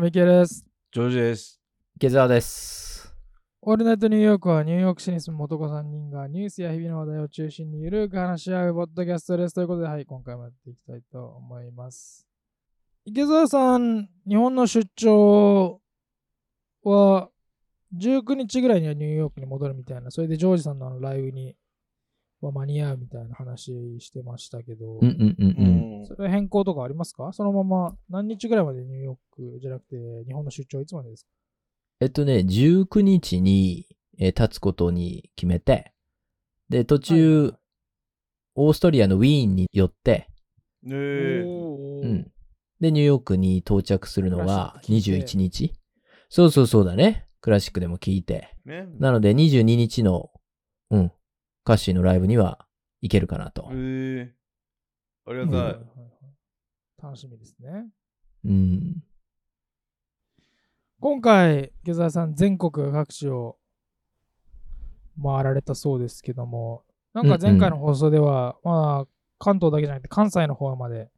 は、ミケです。ジョージです。池澤です。オールナイトニューヨークはニューヨーク市に住む男3人がニュースや日々の話題を中心にゆるく話し合うポッドキャストです。ということで、はい、今回もやっていきたいと思います。池澤さん、日本の出張は19日ぐらいにはニューヨークに戻るみたいな、それでジョージさんのライブには間に合うみたいな話してましたけど、うんうんうんうん。それ変更とかありますか？そのまま何日ぐらいまでニューヨークじゃなくて日本の出張いつまでですか？えっとね、19日に、えー立つことに決めて、で、途中、はいオーストリアのウィーンに寄って、ねえ。おーうん。で、ニューヨークに到着するのがクラシック聞いて21日。そうそうそうだね。クラシックでも聞いて。ね。なので、22日の、うん、カッシーのライブには行けるかなとえ。えありがうんたい。はいはいはい楽しみですね。うん。今回、池澤さん、全国各地を回られたそうですけども、なんか前回の放送では、まあ、関東だけじゃなくて関西の方まで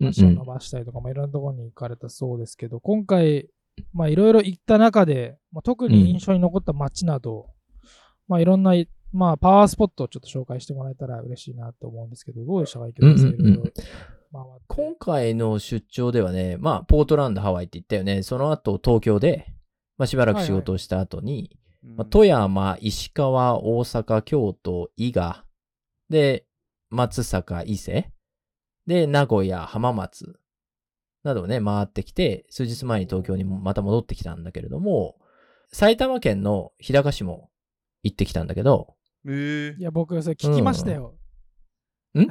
うん足を伸ばしたりとか、まあ、いろんなところに行かれたそうですけど、今回、まあ、いろいろ行った中で、まあ、特に印象に残った街など、まあ、いろんな、まあ、パワースポットをちょっと紹介してもらえたら嬉しいなと思うんですけど、どうでしたか、池澤さん、いろいろ回って。今回の出張ではね、まあ、ポートランド、ハワイって言ったよね。その後、東京で、まあ、しばらく仕事をした後に、まあ、富山、石川、大阪、京都、伊賀、で、松阪、伊勢、で、名古屋、浜松、などをね、回ってきて、数日前に東京にもまた戻ってきたんだけれども、埼玉県の日高市も行ってきたんだけど、ええいや、僕、それ聞きましたよ。うんん？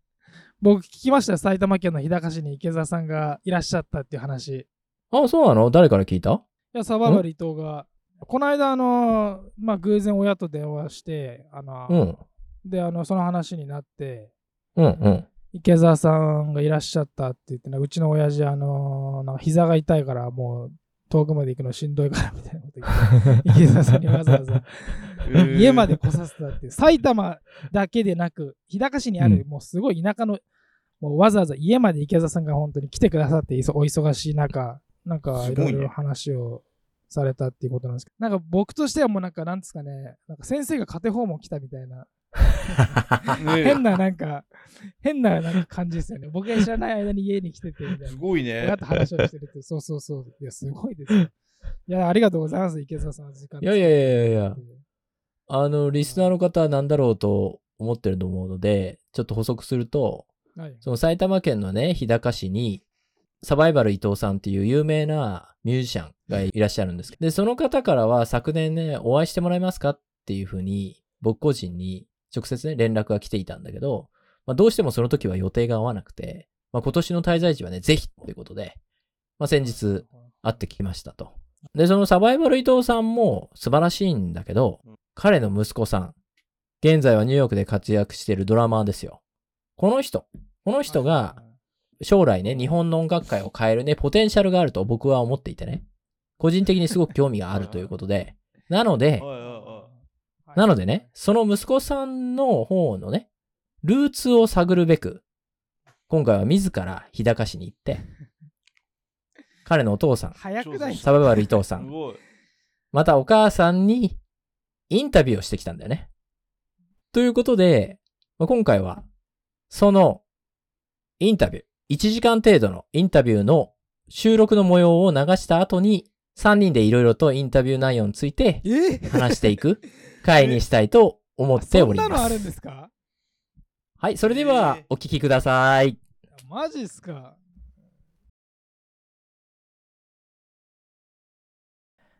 僕、聞きましたよ。埼玉県の日高市に池澤さんがいらっしゃったっていう話。いあ、そうなの？誰から聞いた？や、サバイバル伊藤が、この間、あの、まあ、偶然親と電話して、あの、うん。で、あの、その話になって、うんうん。池澤さんがいらっしゃったって言ってね、うちの親父、あの、なんか膝が痛いから、もう、遠くまで行くのしんどいからみたいなこと言って、池澤さんにわざわざ。ええ家まで来させたって埼玉だけでなく日高市にある、うん。もうすごい田舎のもうわざわざ家まで池澤さんが本当に来てくださってお忙しい中なんかいろいろ話をされたっていうことなんですけどなんか僕としてはもうなんかなんですかねなんか先生が家庭訪問来たみたいな 変ななんか変ななんか感じですよね。僕が知らない間に家に来ててみたいすなごいね。親。と話をしてるって。そうそうそういやすごいですよ。いやありがとうございます池澤さん。時間いやいやいやいや。あの、リスナーの方は何だろうと思ってると思うので、ちょっと補足すると、はい。その埼玉県のね、日高市に、サバイバル伊藤さんっていう有名なミュージシャンがいらっしゃるんですけど、で、その方からは昨年ね、お会いしてもらえますかっていうふうに、僕個人に直接ね、連絡が来ていたんだけど、まあ、どうしてもその時は予定が合わなくて、まあ、今年の滞在時はね、ぜひということで、まあ、先日会ってきましたと。で、そのサバイバル伊藤さんも素晴らしいんだけど、彼の息子さん、現在はニューヨークで活躍しているドラマーですよ。この人、この人が将来ね、日本の音楽界を変えるね、ポテンシャルがあると僕は思っていてね、個人的にすごく興味があるということで、なので、なのでね、その息子さんの方のね、ルーツを探るべく、今回は自ら日高市に行って、彼のお父さん、早くない？サバイバル伊藤さん。またお母さんにインタビューをしてきたんだよね。ということで、まあ今回は、そのインタビュー、1時間程度のインタビューの収録の模様を流した後に、3人でいろいろとインタビュー内容についてえ？話していく 回にしたいと思っておりそんなのあるんます。ですか？はい、それではお聞きください。マジっすか。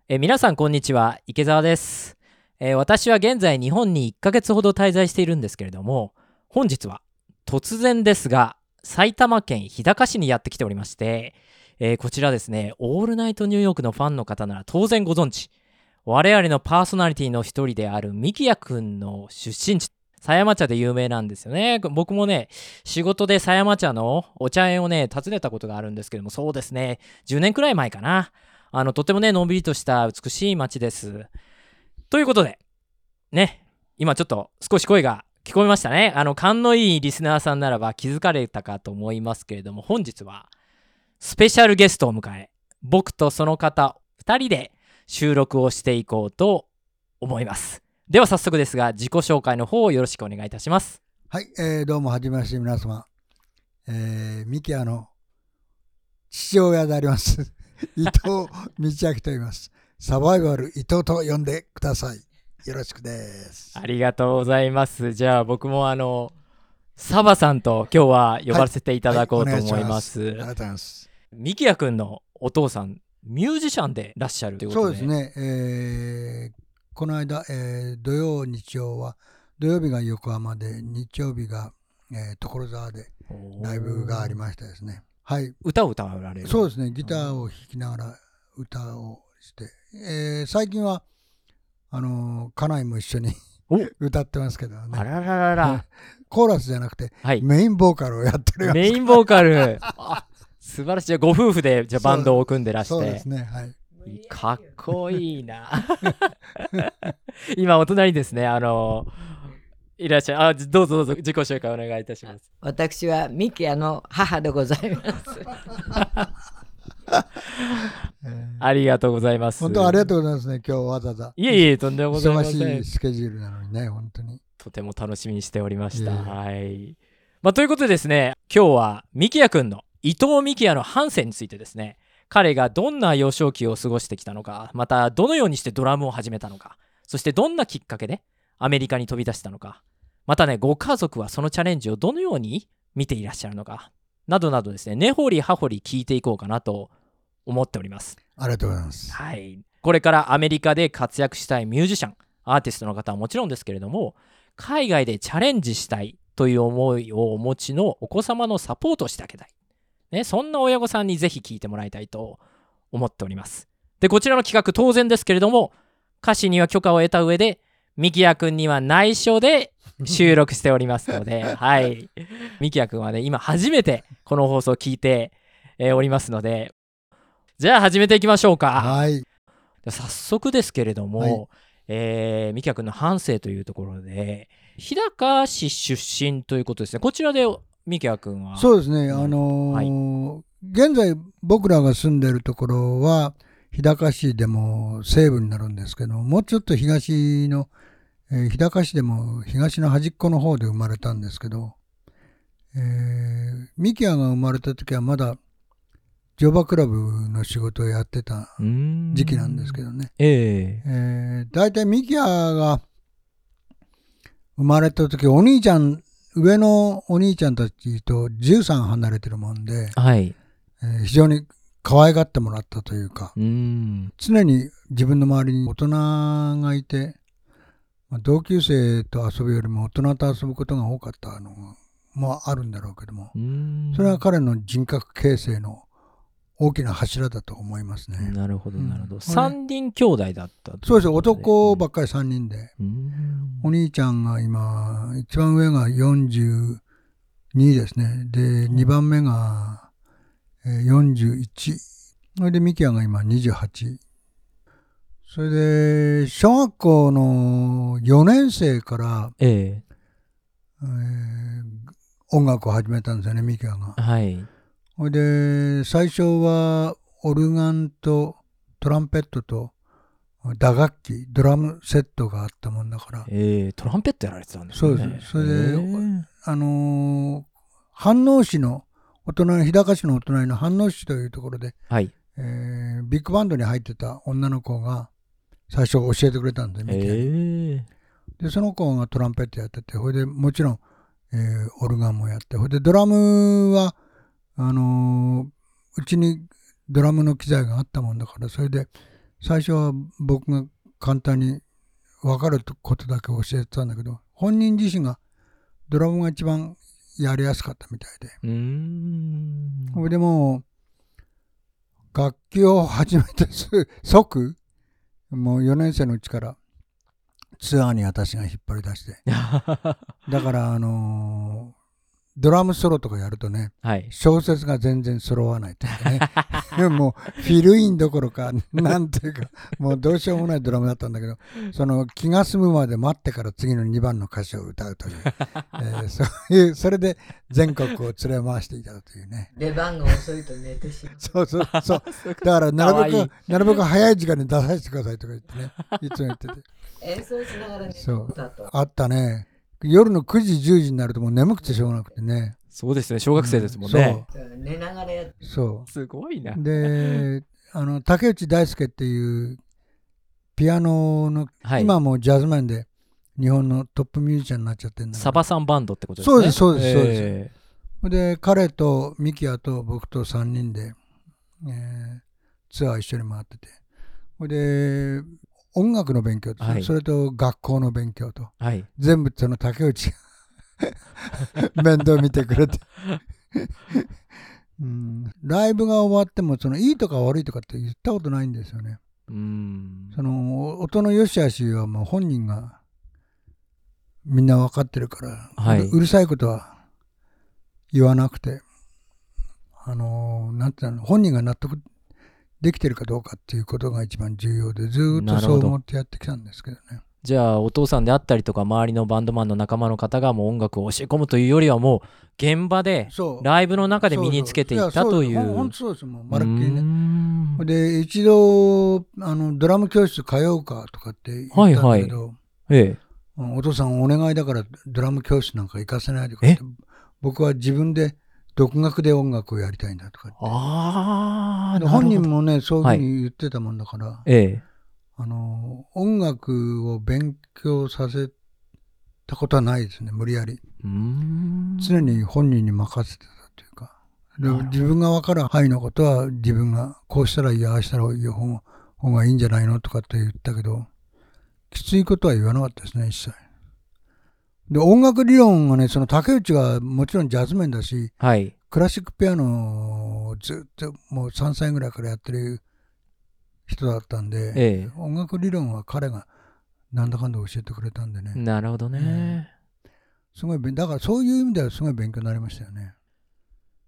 えー皆さんこんにちは池澤です、えー私は現在日本に1ヶ月ほど滞在しているんですけれども本日は突然ですが埼玉県日高市にやってきておりまして、えーこちらですねオールナイトニューヨークのファンの方なら当然ご存知我々のパーソナリティの一人であるミキヤくんの出身地狭山茶で有名なんですよね僕もね仕事で狭山茶のお茶園をね訪ねたことがあるんですけどもそうですね10年くらい前かなあの、とてもね、のんびりとした美しい街です。ということで、ね、今ちょっと少し声が聞こえましたね。あの、勘のいいリスナーさんならば気づかれたかと思いますけれども、本日はスペシャルゲストを迎え、僕とその方2人で収録をしていこうと思います。では早速ですが自己紹介の方をよろしくお願いいたします。はい、えーどうもはじめまして皆様、えーミキアの父親であります。伊藤道明と言います。サバイバル伊藤と呼んでください。よろしくです。ありがとうございます。じゃあ僕もあのサバさんと今日は呼ばせていただこうと思います,、ありがとうございます。ミキヤくんのお父さんミュージシャンでいらっしゃるということでそうですね、えーこの間、えー土曜日曜は土曜日が横浜で日曜日が、えー所沢でライブがありましてですね。はい。歌を歌われる。そうですね、ギターを弾きながら歌をして、えー最近は、あのー家内も一緒にお。歌ってますけどね、あらららら、コーラスじゃなくてはい。メインボーカルをやってるメインボーカル。あ 素晴らしいじゃあご夫婦でじゃあバンドを組んでらしてそうですね、はい。かっこいいな今お隣にですねあのいらっしゃいあどうぞどうぞ自己紹介お願いいたします私はミキアの母でございます。えーありがとうございます本当ありがとうございますね、今日わざわざ。いえいえとんでもございま忙せんしいスケジュールなのにね、本当に。とても楽しみにしておりました。いえいえはい。まあ、ということでですね、今日はミキヤくんの伊藤ミキヤの半生についてですね、彼がどんな幼少期を過ごしてきたのか、またどのようにしてドラムを始めたのか、そしてどんなきっかけでアメリカに飛び出したのか、またね、ご家族はそのチャレンジをどのように見ていらっしゃるのか、などなどですね、根掘り葉掘り聞いていこうかなと思っております。ありがとうございます。はい、これからアメリカで活躍したいミュージシャンアーティストの方はもちろんですけれども海外でチャレンジしたいという思いをお持ちのお子様のサポートをしてあげたい、ね、そんな親御さんにぜひ聞いてもらいたいと思っておりますでこちらの企画当然ですけれども歌詞には許可を得た上でミキヤくんには内緒で収録しておりますので、はい。ミキヤくんはね、今初めてこの放送を聞いて、えーおりますので、じゃあ始めていきましょうか。はい。早速ですけれども、はいえー、ミキヤ君の半生というところで日高市出身ということですねこちらでミキヤ君は？そうですね、あのー現在僕らが住んでるところは日高市でも西部になるんですけどもうちょっと東の、えー日高市でも東の端っこの方で生まれたんですけど、えーミキアが生まれた時はまだ乗馬クラブの仕事をやってた時期なんですけどね、ええ。えー、大体ミキアが生まれた時お兄ちゃん上のお兄ちゃんたちと13離れてるもんで、はい。えー非常に可愛がってもらったというかう常に自分の周りに大人がいて、まあ同級生と遊ぶよりも大人と遊ぶことが多かったのもあるんだろうけども。それは彼の人格形成の大きな柱だと思いますね。なるほどうんなるほど、三人兄弟だったとそうです男ばっっかり3人でお兄ちゃんが今、一番上が42ですね。で、2番目がえー41。それでミキアが今28。それで、小学校の4年生から、ええー音楽を始めたんですよね、ミキアがえ。はいそれで、最初はオルガンとトランペットと打楽器、ドラムセットがあったもんだから、ええトランペットやられてたんですね。そうです。それでええあのー飯能市のお隣日高市のお隣の飯能市というところで、はい。えービッグバンドに入ってた女の子が最初教えてくれたんでええでその子がトランペットやっててほいでもちろん、えーオルガンもやってほいでドラムはあのーうちにドラムの機材があったもんだからそれで最初は僕が簡単に分かることだけ教えてたんだけど本人自身がドラムが一番やりやすかったみたいで。うーん。それでもう楽器を始めてす即もう4年生のうちからツアーに私が引っ張り出して。だからあのードラムソロとかやるとね、はい。小説が全然揃わないというかね。でももうフィルインどころか、なんていうか、もうどうしようもないドラムだったんだけど、その気が済むまで待ってから次の2番の歌詞を歌うという、えーそういう、それで全国を連れ回していたというね。出番が遅いと寝てしまう。そうそうそう。だからなるべく、なるべく早い時間に出させてくださいとか言ってね、いつも言ってて。演奏しながら寝てそうたと。あったね。夜の9時、10時になるともう眠くてしょうがなくてね。そうですね。小学生ですもんね。寝ながらやっそう。すごいな。で、あの竹内大輔っていうピアノの、はい。今はもうジャズマンで日本のトップミュージシャンになっちゃってるんだけどサバさんバンドってことですね。そうですそうですそうですえで彼とミキヤと僕と3人で、えーツアー一緒に回っててほいで音楽の勉強と、はい。それと学校の勉強とーはい。全部その竹内が 面倒見てくれて、うん、ライブが終わってもそのいいとか悪いとかって言ったことないんですよね。うーん。その音の良し悪しはもう本人がみんな分かってるから、はい。うるうるさいことは言わなくてあのなんていうの本人が納得できてるかどうかっていうことが一番重要でずーっとそう思ってやってきたんですけどね。じゃあ、お父さんであったりとか、周りのバンドマンの仲間の方がもう音楽を教え込むというよりは、もう現場で、ライブの中で身につけていったという。本当そうですもうまるっきりね。ん。で一度あのドラム教室通うかとかって言ったんだけど、ええ。お父さんお願いだからドラム教室なんか行かせないでくれ僕は自分で独学で音楽をやりたいんだとか言ってああ、で本人も。もねそういうふうに言ってたもんだから、ええ。あの音楽を勉強させたことはないですね無理やりうーん。常に本人に任せてたというか自分が分かる範囲のことは自分がこうしたらいいやああしたらいい方方がいいんじゃないのとかって言ったけどきついことは言わなかったですね一切で音楽理論がねその竹内がもちろんジャズ面だしはい。クラシックピアノをずっともう3歳ぐらいからやってる人だったんで、え音楽理論は彼がなんだかんだ教えてくれたんでえ。ね、なるほどね。すごい勉だからそういう意味ではすごい勉強になりましたよね。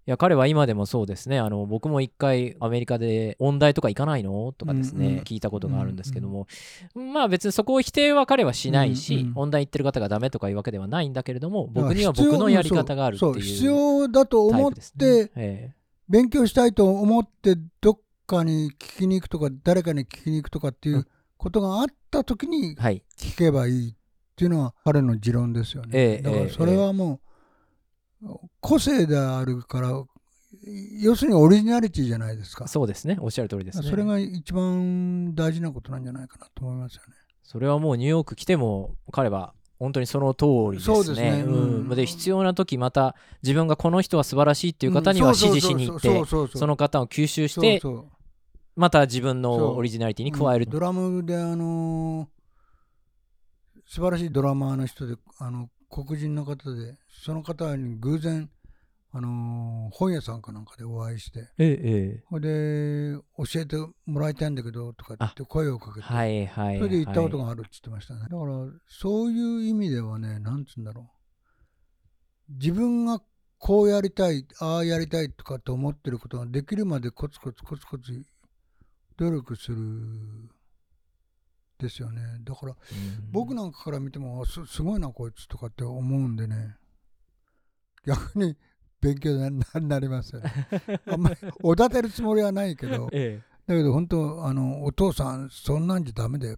いや彼は今でもそうですね。あの僕も一回アメリカで音大とか行かないの？とかですね、うんうん。聞いたことがあるんですけども、まあ別にそこを否定は彼はしないし、うんうん音大行ってる方がダメとかいうわけではないんだけれども僕には僕のやり方があるっていうそうそう必要だと思ってえ勉強したいと思ってどっかに聞きに行くとか誰かに聞きに行くとかっていうことがあった時に聞けばいいっていうのは彼の持論ですよね。ええだからそれはもう個性であるから要するにオリジナリティじゃないですか。そうですね。おっしゃる通りですね。それが一番大事なことなんじゃないかなと思いますよね。それはもうニューヨーク来ても彼は本当にその通りですね。そうですね。うん。うん。で必要な時また自分がこの人は素晴らしいっていう方には指示しに行ってその方を吸収してまた自分のオリジナリティに加える。うん。ドラムであのー素晴らしいドラマーの人であの黒人の方でその方に偶然あのー本屋さんかなんかでお会いしてえええそれで教えてもらいたいんだけどとかって声をかけて、えはいはいそれで行ったことががあるって言ってましたね、だからそういう意味ではねなんつうんだろう。自分がこうやりたいああやりたいとかって思ってることができるまでコツコツコツコツ努力するですよね。だから僕なんかから見てもあすすごいなこいつとかって思うんでね逆に勉強にななりますあんまりおだてるつもりはないけど。えだけど本当あのお父さんそんなんじゃダメだよ。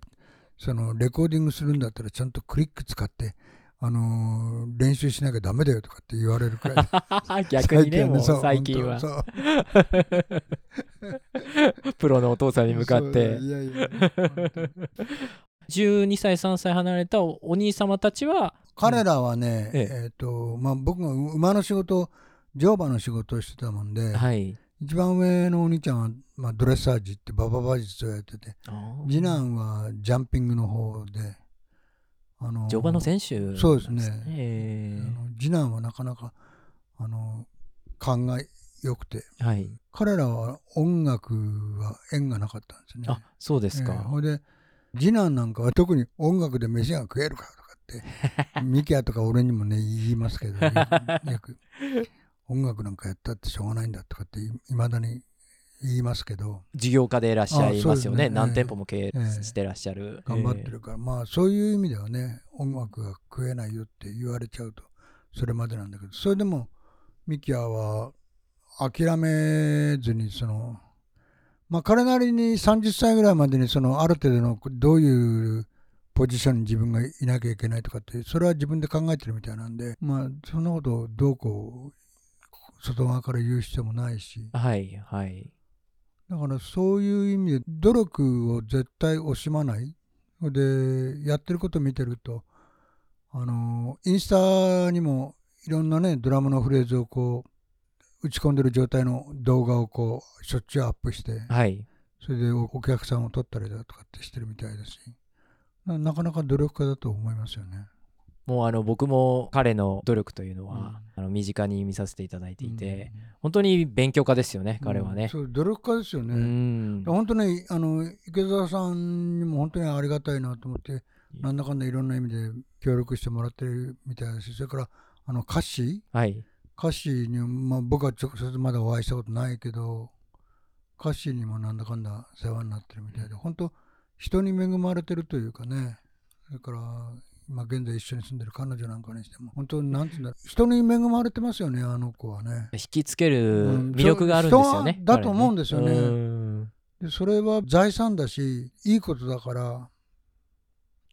そのレコーディングするんだったらちゃんとクリック使ってあのー練習しなきゃダメだよとかって言われるくらい。え 逆にねもう最近は。プロのお父さんに向かって。いやいや12歳3歳離れたおお兄様たちは彼らはね、ええ。えっとまあ、僕が馬の仕事乗馬の仕事をしてたもんで、はい。一番上のお兄ちゃんは、まあ、ドレッサージって馬場馬術をやってて次男はジャンピングの方であの乗馬の選手なんそうですね。え。あの次男はなかなかあの勘が良くてえはい。彼らは音楽は縁がなかったんですね。あそうですええ。かほいで次男なんかは特に音楽で飯が食えるかとかっって ミキヤとか俺にもね言いますけど よく音楽なんかやったってしょうがないんだとかっていまだに言いますけど。事業家でいらっしゃいますよね。ね。何店舗も経営ええしてらっしゃる。頑張ってるから、まあそういう意味ではね音楽が食えないよって言われちゃうとそれまでなんだけど。それでもミキヤは諦めずにそのまあ彼なりに30歳ぐらいまでにそのある程度のどういうポジションに自分がいなきゃいけないとかってそれは自分で考えてるみたいなんでまあそんなことをどうこう外側から言う必要もないしはいはい。だからそういう意味で努力を絶対惜しまない。で、やってることを見てると、あの、インスタにもいろんなね、ドラムのフレーズをこう、打ち込んでる状態の動画をこう、しょっちゅうアップして、はい。それでおお客さんを取ったりだとかってしてるみたいだし、ななかなか努力家だと思いますよね。もうあの僕も彼の努力というのは、あの身近に見させていただいていて、本当に勉強家ですよね、うん彼はね。そう、努力家ですようね。ん。本当ね、あの池澤さんにも本当にありがたいなと思って、なんだかんだいろんな意味で協力してもらってるみたいだし、それからあの歌詞、はい。歌詞に、まあ、僕は直接まだお会いしたことないけど、歌詞にもなんだかんだ世話になってるみたいで、本当、人に恵まれてるというかね、それから今現在一緒に住んでる彼女なんかにしても、本当、なんていうんだろう、人に恵まれてますよね、あの子はね。引きつけるうん魅力があるんですよね。人はだと思うんですよね。彼はうん。でそれは財産だし、いいことだから、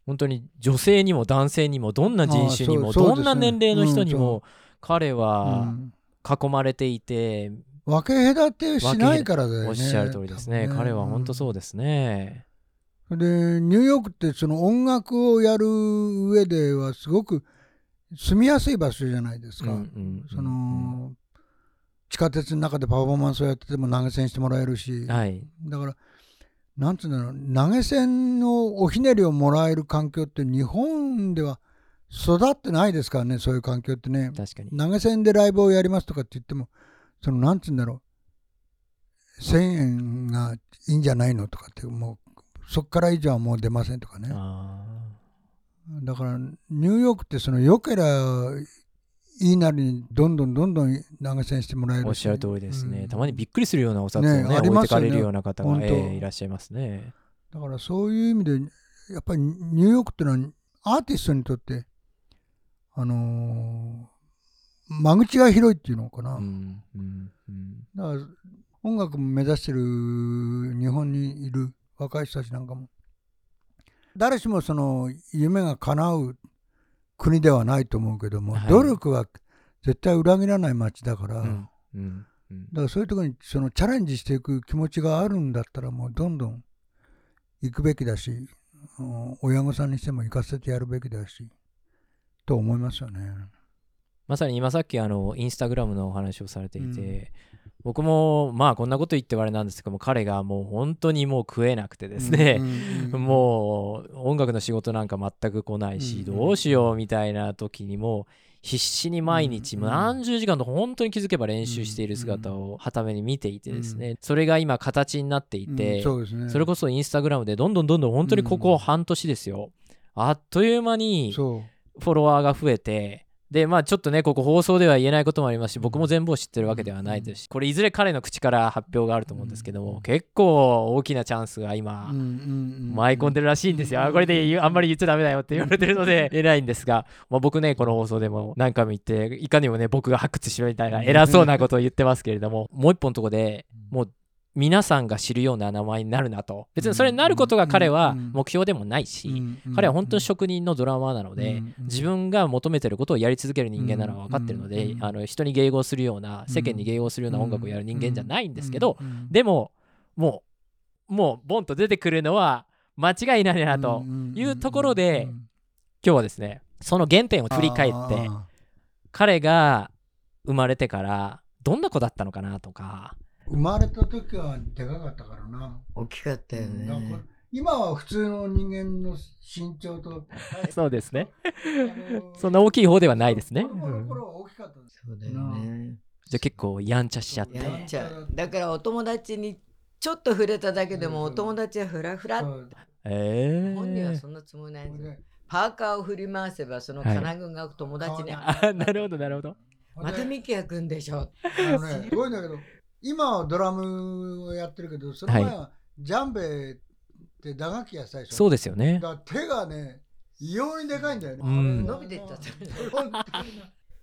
本当に女性にも男性にもどんな人種にもどんな年齢の人にうんも彼うはん囲まれていて、分け隔てしないからだよね。おっしゃる通りですね。彼は本当そうでですね。す。で、ニューヨークってその音楽をやる上ではすごく住みやすい場所じゃないですか。うんうんその、地下鉄の中でパフォーマンスをやってても投げ銭してもらえるし、はい。だから、なんつうんだろう、投げ銭のおひねりをもらえる環境って日本では育ってないですからね、そういう環境ってね。確かに。投げ銭でライブをやりますとかって言っても、そのなんつうんだろう、1000円がいいんじゃないのとかって、もうそこから以上はもう出ませんとかね。あだからニューヨークってその良けりゃいいなりにどんどんどんどん投げ銭してもらえるあおっしゃる通りですね。うんたまにびっくりするようなお札をね、ねあり置いますよねてかれるような方が、ええいらっしゃいますね。だからそういう意味でやっぱりニューヨークってのはアーティストにとってあのー間口が広いっていうのかな、うんうんうん。だから音楽も目指してる日本にいる若い人たちなんかも。誰しもその夢が叶う国ではないと思うけども、はい。努力は絶対裏切らない街だから、だかうんうん。うんらそういうところにそのチャレンジしていく気持ちがあるんだったらもうどんどん行くべきだし、うん親御さんにしても行かせてやるべきだしと思いますよね。まさに今さっきあのインスタグラムのお話をされていて、うん。僕もまあこんなこと言ってあれなんですけども彼がもう本当にもう食えなくてですね、もう音楽の仕事なんか全く来ないし、うんどうしようみたいな時にも必死に毎日何十時間と本当に気づけば練習している姿をはために見ていてですね、それが今形になっていて、それこそインスタグラムでどんどんどんどん本当にここ半年ですよ、あっという間にそうフォロワーが増えてでまあちょっとねここ放送では言えないこともありますし僕も全部を知ってるわけではないですしこれいずれ彼の口から発表があると思うんですけども結構大きなチャンスが今舞い込んでるらしいんですよ。あこれであんまり言っちゃダメだよって言われてるので偉いんですが、まあ、僕ねこの放送でも何回も言っていかにもね僕が発掘しろみたいな偉そうなことを言ってますけれどももう一本のとこでもう皆さんが知るような名前になるなと。別にそれになることが彼は目標でもないし彼は本当に職人のドラマーなので自分が求めてることをやり続ける人間なのは分かってるのであの人に迎合するような世間に迎合するような音楽をやる人間じゃないんですけどでももうもうボンと出てくるのは間違いないなというところで今日はですねその原点を振り返って彼が生まれてからどんな子だったのかなとか生まれた時はでかかったからな。大きかったよね。今は普通の人間の身長と、そうですねあのそんな大きい方ではないですね子供の頃は大きかったです。そうだよね。じゃあ結構やんちゃしちゃってやっちゃう。だからお友達にちょっと触れただけでもお友達はフラフラ。そうえ本人はー、そんなつもりないんだよ。パーカーを振り回せばそのはい金具が友達に、ああ なるほどなるほどまたミキヤ君でしょすごいんだけど、今はドラムをやってるけど、その前はジャンベって打楽器やってたでしょ？そうですよね。だから手がね、異様にでかいんだよね。うん。伸びていったって。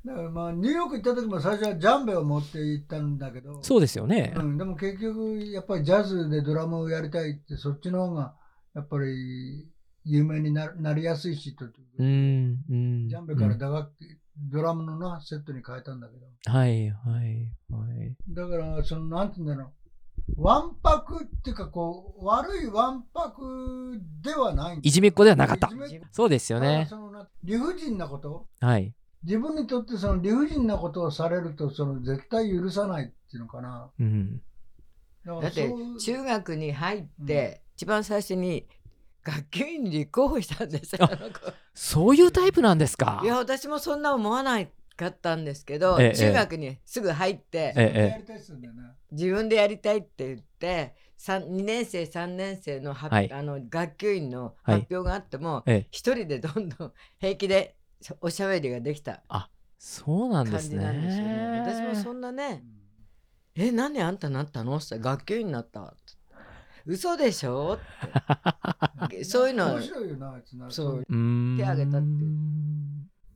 だからまあ、ニューヨーク行った時も最初はジャンベを持って行ったんだけど、そうですよね。うん、でも結局、やっぱりジャズでドラムをやりたいって、そっちの方が、やっぱり有名になるなりやすいしと、うんうん。ジャンベから打楽器、ドラムのな、セットに変えたんだけど。はいはいはい。だから、その、なんて言うんだろう。わんぱくっていうか、こう、悪いわんぱくではないいじめっ子ではなかった。そうですよね。そのな理不尽なこと。はい。自分にとってその理不尽なことをされると、その絶対許さないっていうのかな。うん。だだって中学に入って、一番最初に学級委員に立候補したんですよそういうタイプなんですか？いや私もそんな思わなかったんですけど、ええ中学にすぐ入って、ええやりたいっすよね。自分でやりたいって言って2年生3年生のは、はい。あの学級委員のはい。発表があっても、ええ。一人でどんどん平気でおしゃべりができたそうなんですね。ね。私もそんなね「え何あんたなったの?」って学級委員になった」って嘘でしょ?」って そういうの面白いよな、あいつな。そう手挙げたって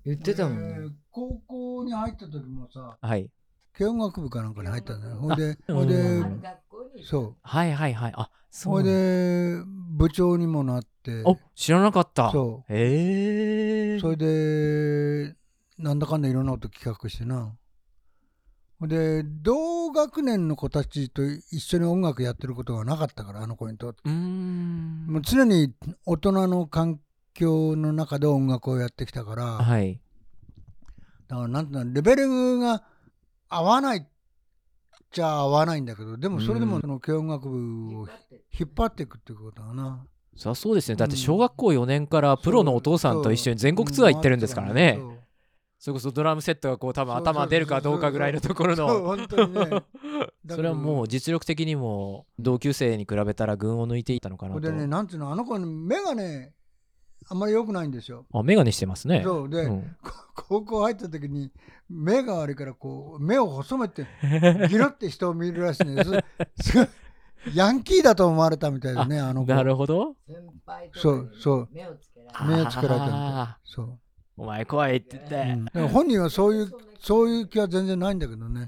言ってたもんね。俺高校に入った時もさ、はい軽音楽部かなんかに入ったんだよ。ほいで、うんほいであ、の学校にそう。はいはいはいあそほいうで、部長にもなって、お知らなかったそへえう。それで、なんだかんだいろんなこと企画してな。で、同学年の子たちと一緒に音楽やってることがなかったから、あの子にとって。もう常に大人の環境の中で音楽をやってきたから、はい。だからなんていうのレベルが合わないっちゃ合わないんだけどでもそれでもうんその軽音楽部を引っ張っていくっていうことだな。そそうですねだって小学校4年からプロのお父さんと一緒に全国ツアー行ってるんですからね。そうそれこそドラムセットがこう多分頭出るかどうかぐらいのところの。それはもう実力的にも同級生に比べたら群を抜いていたのかなと。でねなんていうのあの子の目がねあんまり良くないんですよ。あ眼鏡してますね。そう。で、うん。こ高校入った時に目が悪いからこう目を細めてギロって人を見るらしいね。そ すごいヤンキーだと思われたみたいでねあの子。なるほど。先輩とそうそう。目をつけられあ目をつけられたみたい。あそう。お前怖いって言って。うん。本人はそういうそういう気は全然ないんだけどね。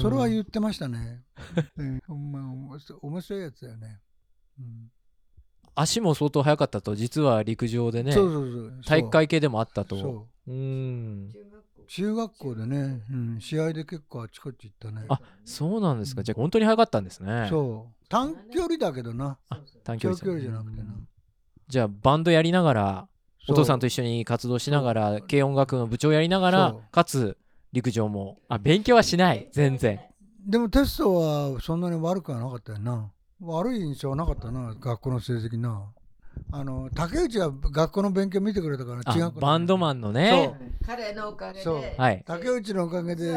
それは言ってましたね。うん。ほんま面白い面白いやつだよね。うん。足も相当速かったと実は陸上でね。そうそうそう。体育会系でもあったと。そう。ーん。中学校。でね、うん、試合で結構あちこち行ったね。あそうなんですか。じゃあ本当に速かったんですね。そう。短距離だけどな。短距離長距離じゃなくてな。うん。じゃあバンドやりながらお父さんとと一緒に活動しながら軽音楽の部長やりながらかつ陸上もあ勉強はしない。全然。でもテストはそんなに悪くはなかったよな。悪い印象はなかったな、学校の成績な。あの、竹内が学校の勉強見てくれたから、あ違うバンドマンのね。彼のおかげで。そう。はい。竹内のおかげで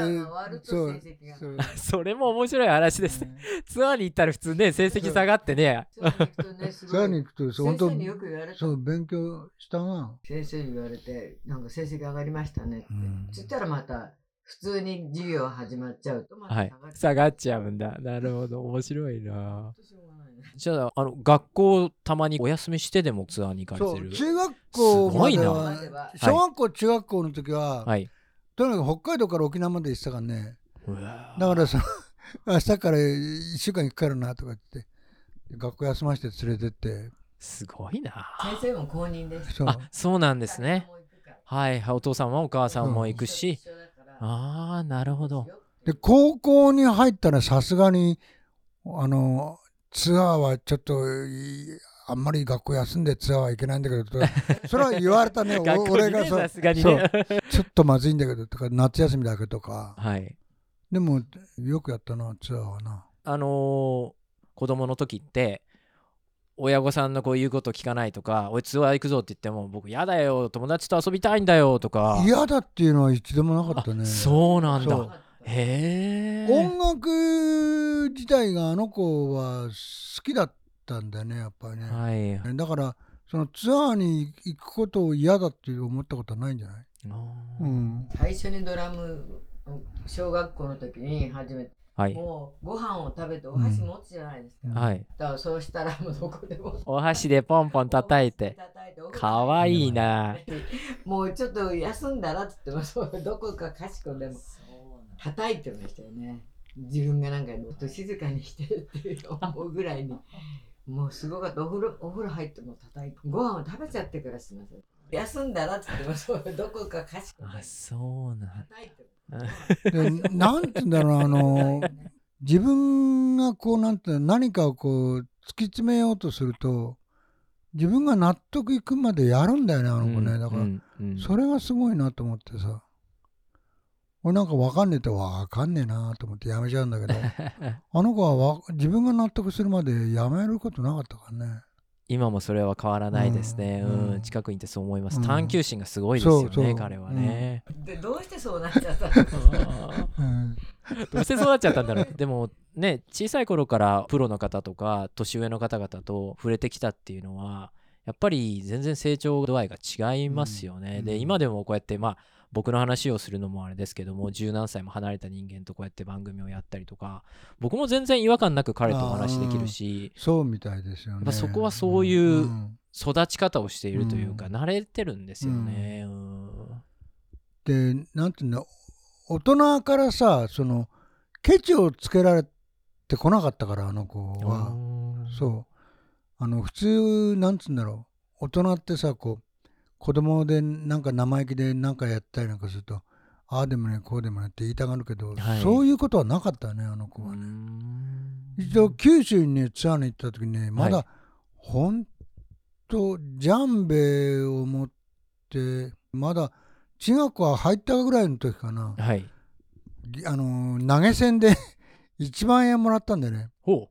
そう。そう。それも面白い話ですね。ツアーに行ったら普通ね成績下がってね。ツアーに行くとねすごいツアーに行くと、そう本当先生によく言われた。そう、勉強したな。先生に言われてなんか成績上がりましたねって、うん。そしたらまた普通に授業始まっちゃうとまたはい下がっちゃう、下がっちゃうんだ。なるほど。面白いなじゃああの学校たまにお休みしてでもツアーに行かれそう、てる中学校すごはいな、小学校、中学校の時は、はい。とにかく北海道から沖縄まで行ってたからね。だからその、明日から1週間行くからなとか言って、学校休ませて連れてって、すごいな。先生も公認ですそう。あそうなんですね。はいはい。お父さんもお母さんも行くし、一緒だから。ああなるほど。で、高校に入ったらさすがに、あの、ツアーはちょっとあんまり学校休んでツアーはいけないんだけどと、それは言われたね、ね俺がそうさすがにね。ちょっとまずいんだけどとか、夏休みだけとか。はい。でも、よくやったな、ツアーはな。あのー子供の時って親御さんのこう言うこと聞かないとか「おいツアー行くぞ」って言っても「僕嫌だよ友達と遊びたいんだよ」とか。嫌だっていうのは一度もなかったね。あそうなんだへえ。音楽自体があの子は好きだったんだよね、やっぱりね。はい。だから、そそのツアーに行くことを嫌だって思ったことはないんじゃない、あうーん、最初にドラム小学校の時に初めてはい。もうご飯を食べてお箸持つじゃないですか、はい。だからそうしたらもうどこでも お箸でポンポン叩いて。叩いてかわいいな。もうちょっと休んだらっつってもそうどこかかしこでも叩いてましたよね。自分がなんかもっと静かにしてって思うぐらいに。もうすごかった。お風呂お風呂入っても叩いてご飯を食べちゃってからすみません。休んだらっつってもそうどこかかし。こであそうなん。叩いてでなんて言うんだろうあの自分がこうなんていうの何かをこう突き詰めようとすると自分が納得いくまでやるんだよねあの子ね、だから、うんうん。それがすごいなと思ってさ俺なんか分かんねえと分かんねえなと思ってやめちゃうんだけど あの子はわ自分が納得するまでやめることなかったからね今もそれは変わらないですね。ううんん、近くにいてそう思います。うん探求心がすごいですよね、そうそう彼はね。でどうしてそうなっちゃったの？う んどうしてそうなっちゃったんだろう。でもね、小さい頃からプロの方とか年上の方々と触れてきたっていうのは、やっぱり全然成長度合いが違いますよね。で、うんうん今でもこうやって、まあ、僕の話をするのもあれですけども、十何歳も離れた人間とこうやって番組をやったりとか、僕も全然違和感なく彼とお話できるし、そうみたいですよね。そこはそういうんん。育ち方をしているというか、うん慣れてるんですよね。うん。でなんていうの大人からさそのケチをつけられてこなかったからあの子は。そう。あの普通なんつうんだろう。大人ってさこう子供でなんか生意気でなんかやったりなんかするとああでもねこうでもねって言いたがるけど、はい。そういうことはなかったねあの子うはね、ん。一度九州にねツアーに行った時にねまだ、はいほんとジャンベを持ってまだ中学校入ったぐらいの時かな。はい。あの投げ銭で 1万円もらったんだよね。ほ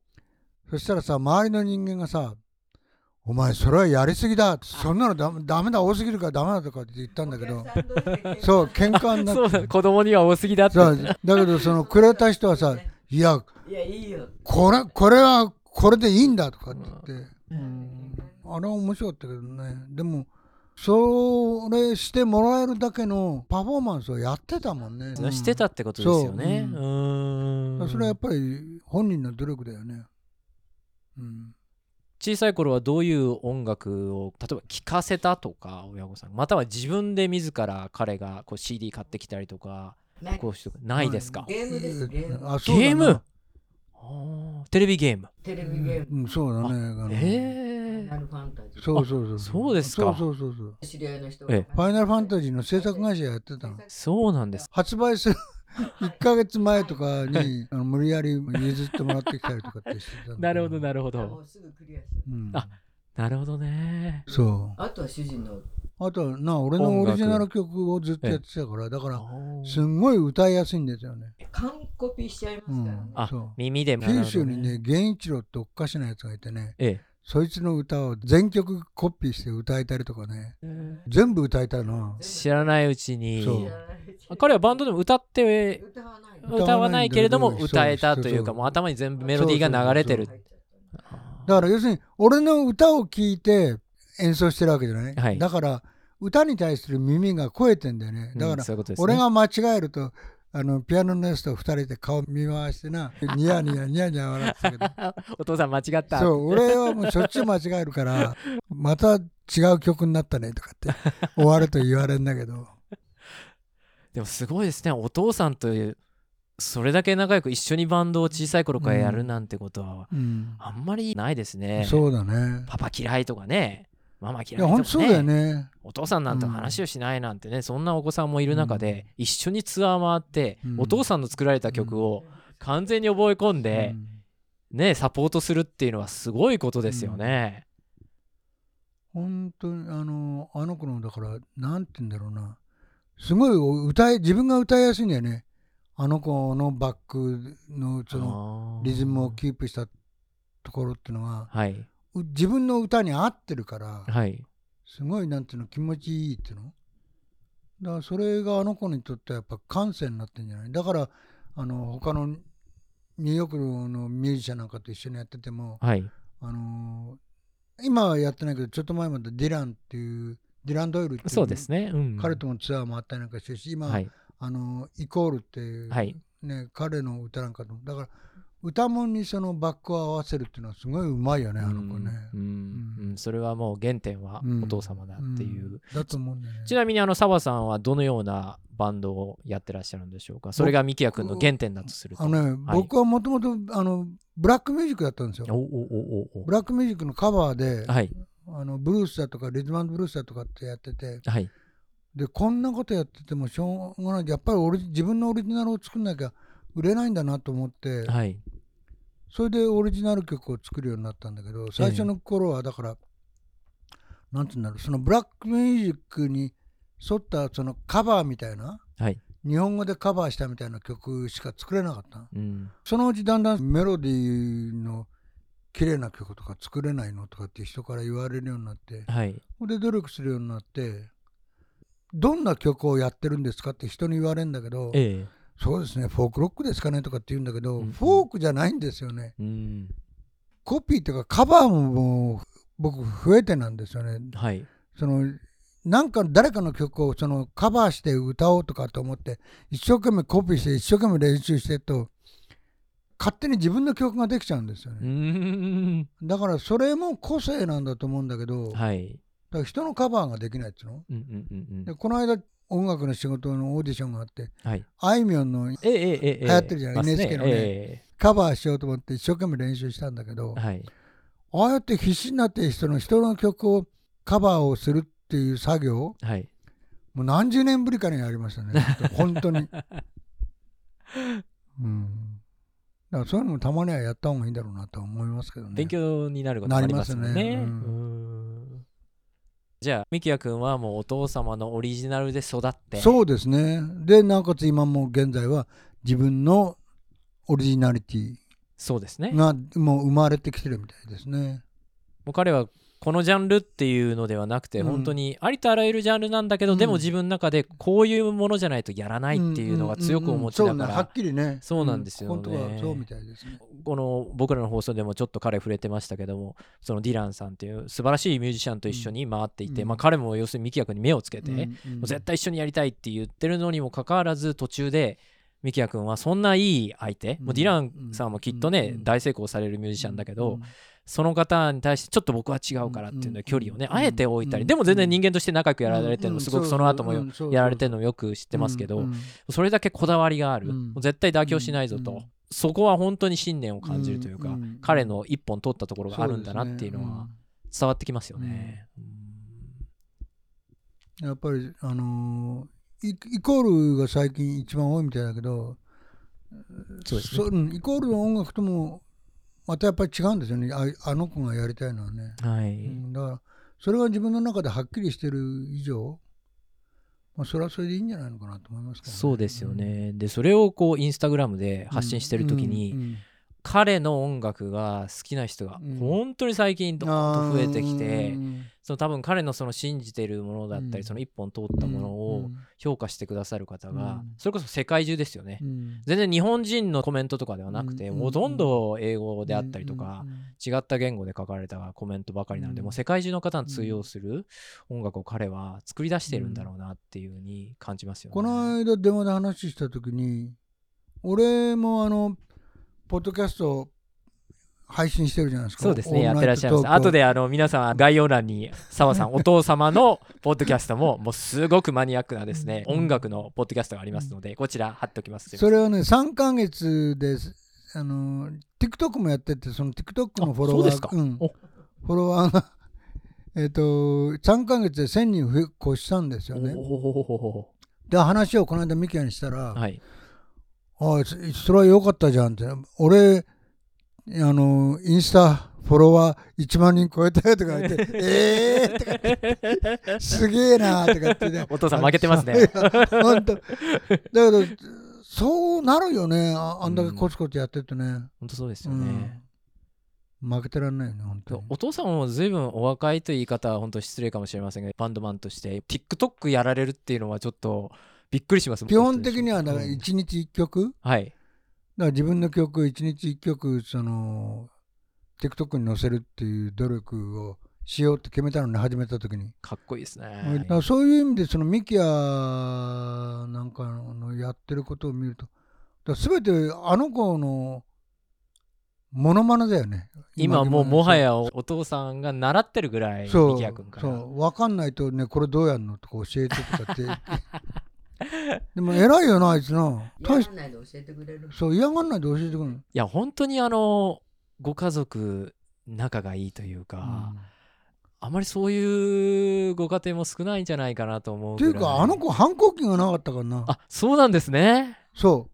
そしたらさ周りの人間がさ「お前それはやりすぎだ」そんなのだダメだ多すぎるからダメだとかって言ったんだけど。そう喧嘩にう。なってそうだ、子供には多すぎだって。そうだけどそのくれた人はさ「いやいやいいよ。これこれはこれでいいんだ」とかって言って、うん、あれは面白かったけどね。でもそれしてもらえるだけのパフォーマンスをやってたもんね、うんしてたってことですよね。そうん。それはやっぱり本人の努力だよね、うん小さい頃はどういう音楽を例えば聴かせたとか親御さんまたは自分で自ら彼がこう CD 買ってきたりとかないこうしてないですか、ゲームですゲーム。あゲーム？あー。テレビゲーム。テレビゲーム。うん、そうだね。ええファイナルファンタジー。そうそうそう。そう。ですか。そうそうそうそう。知り合いの人ええ。ファイナルファンタジーの制作会社やってたの。そうなんです。発売する1ヶ月前とかにあの無理やり譲ってもらってきたりとかってしてたんだけなるほどなるほもどうすぐクリアする。うん、あなるほどね。そう。あとは主人の。あとはな、俺のオリジナル曲をずっとやってたから、だから、すんごい歌いやすいんですよね。完コピしちゃいますからね、あそう。耳で九州にね、源一郎っておかしなやつがいてね、えそいつの歌を全曲コピーして歌えたりとかね、え全部歌えたの。知らないうちに。そう。あ彼はバンドでも歌って歌わない。の歌わないけれども歌えたというかそうもう頭に全部メロディーが流れてる。だから要するに、俺の歌を聴いて演奏してるわけじゃない、はい。だから、歌に対する耳が肥えてんだよね。だうんから、俺が間違えると、あのピアノのやつと二人で顔見回してな、ニヤニヤニヤニヤ笑ってたけど、お父さん間違った。そう、俺はもうしょっちゅう間違えるから、また違う曲になったねとかって終わると言われるんだけど、でもすごいですね。お父さんというそれだけ仲良く一緒にバンドを小さい頃からやるなんてことはうん、あんまりないですね、そうだね。パパ嫌いとかねママ嫌いとか本当そうだよね。ね。お父さんなんて話をしないなんてね、そんなお子さんもいる中で、一緒にツアー回って、うん。お父さんの作られた曲を完全に覚え込んで、ねサポートするっていうのはすごいことですよね、本当にあのあの子のだからなんて言うんだろうな。すごい歌い自分が歌いやすいんだよね。あの子のバックのそのリズムをキープしたところっていうのがはい、う自分の歌に合ってるからはい、すごいなんていうの気持ちいいっていうの？だからそれがあの子にとってはやっぱ感性になってんじゃない？だからあの他のニューヨークのミュージシャンなんかと一緒にやっててもはい、あの今はやってないけどちょっと前までディランっていうディラン・ドイルっていうそうですね。うん。彼ともツアーもあったりなんかしてるし今、はい。あのイコールっていう、はいね、彼の歌なんかとだから歌もんにそのバックを合わせるっていうのはすごいうまいよねあの子ね。うん。うん。うん。それはもう原点はうんお父様だっていう。ん。だと思うんだよね。ちなみにあの澤さんはどのようなバンドをやってらっしゃるんでしょうか？それがミキヤ君の原点だとすると。あのね、僕はもともとあのブラックミュージックだったんですよ。おおおおおブラックミュージックのカバーで、はい。あのブルースだとかリズムブルースだとかってやっててはい。でこんなことやっててもしょうがない。やっぱりオリ自分のオリジナルを作んなきゃ売れないんだなと思って、はいそれでオリジナル曲を作るようになったんだけど最初の頃はだから、なんていうんだろうそのブラックミュージックに沿ったそのカバーみたいなはい。日本語でカバーしたみたいな曲しか作れなかったうん。そのうちだんだんメロディーの綺麗な曲とか作れないのとかって人から言われるようになってはい。それで努力するようになってどんな曲をやってるんですかって人に言われるんだけどええそうですね。フォークロックですかねとかって言うんだけど、うん。フォークじゃないんですよね。うん。コピーとかカバーも僕増えてなんですよね。はい。そのなんか誰かの曲をそのカバーして歌おうとかと思って一生懸命コピーして一生懸命練習してると勝手に自分の曲ができちゃうんですようねん。だからそれも個性なんだと思うんだけど、だかはいら人のカバーができないっていうの？うんうんうんうん。でこの間音楽の仕事のオーディションがあってはい。あいみょんの流行ってるじゃない NHK のね。えカバーしようと思って一生懸命練習したんだけどえはい。ああやって必死になって人の人の曲をカバーをするっていう作業はい。もう何十年ぶりかにやりましたね。本当に。うん。だからそういうのもたまにはやった方がいいんだろうなとは思いますけどね。勉強になることもありますね。なりますね。うんじゃあ、ミキヤ君はもうお父様のオリジナルで育って、そうですね。で、なおかつ今も現在は自分のオリジナリティそうですね。がもう生まれてきてるみたいですね。もう彼はこのジャンルっていうのではなくて、うん。本当にありとあらゆるジャンルなんだけど、うん。でも自分の中でこういうものじゃないとやらないっていうのが強くお持ちだからうん。うん。うんそうね、はっ、きりね。そうなんですよね。うんここの僕らの放送でもちょっと彼触れてましたけどもそのディランさんっていう素晴らしいミュージシャンと一緒に回っていて、うん。まあ、彼も要するにミキヤ君に目をつけて、うん。もう絶対一緒にやりたいって言ってるのにもかかわらず途中でミキヤ君はそんないい相手、もうディランさんもきっとね、うん。大成功されるミュージシャンだけど、うんその方に対してちょっと僕は違うからっていうので距離をね、うんあえて置いたり、うんでも全然人間として仲良くやられてるのもすごくその後もやられてるのもよく知ってますけど、それだけこだわりがある、絶対妥協しないぞと、うんそこは本当に信念を感じるというか、彼の一本取ったところがあるんだなっていうのそは伝わってきますよね。やっぱりあのーイイコールが最近一番多いみたいだけどそうですね。うんイコールの音楽ともまたやっぱり違うんですよね。ああの子がやりたいのはね、はい、うんだからそれが自分の中ではっきりしてる以上、まあ、それはそれでいいんじゃないのかなと思いますけどね、そうですよね。でそれをこうインスタグラムで発信してる時に、うんうん彼の音楽が好きな人がうん。本当に最近どー。んと増えてきて、うん。その多分彼のその信じてるものだったり、うん。その一本通ったものうをん。評価してくださる方が、うん。それこそ世界中ですよね。うん。全然日本人のコメントとかではなくて、うん。ほとんど英語であったりとかう、ん。違った言語で書かれたコメントばかりなので、うん。もう世界中の方に通用する音楽を彼は作り出してるんだろうなっていうふうに感じますよね。この間電話で話した時に俺もあのポッドキャスト配信してるじゃないですか。そうですね、やってらっしゃいます。後であの皆さん概要欄に澤さん、お父様のポッドキャストももうすごくマニアックなですね、うん。音楽のポッドキャストがありますので、こちら貼っておきます。それをね3ヶ月ですあの TikTok もやっててその TikTok のフォロワーうん。お。フォロワーが えっと3ヶ月で1000人増え越したんですよね。おで話をこの間ミキヤにしたら、ーはい。ああそそれは良かったじゃんって。俺あのインスタフォロワー1万人超えたよとか言ってえ えー、とか言って。すげえなとか言ってね。お父さん負けてますね。本当だけどそうなるよね。ああんだけコツコツやってるとね、本当そうですよね。負けてらんないよね本当に。お父さんも随分お若いという言い方は本当失礼かもしれませんが、バンドマンとして TikTok やられるっていうのはちょっとびっくりします。基本的にはだからうん。1日1曲、だかはい。ら自分の曲1日1曲その TikTok に載せるっていう努力をしようって決めたのね始めた時に、かっこいいですだねからそういう意味でそのミキヤなんかのやってることを見ると。だ全てあの子のモノマネだよね。今もうもはやお父さんが習ってるぐらいそう。ミキヤ君から。そう分かんないとねこれどうやんのとか教えてとかって でも偉いよなあいつな。大しやらないで教えてくれるそう嫌がんないで教えてくるの、いや本当にあのご家族仲がいいというか、あまりそういうご家庭も少ないんじゃないかなと思うっていうかあの子反抗期がなかったからな。あそうなんですね。そう。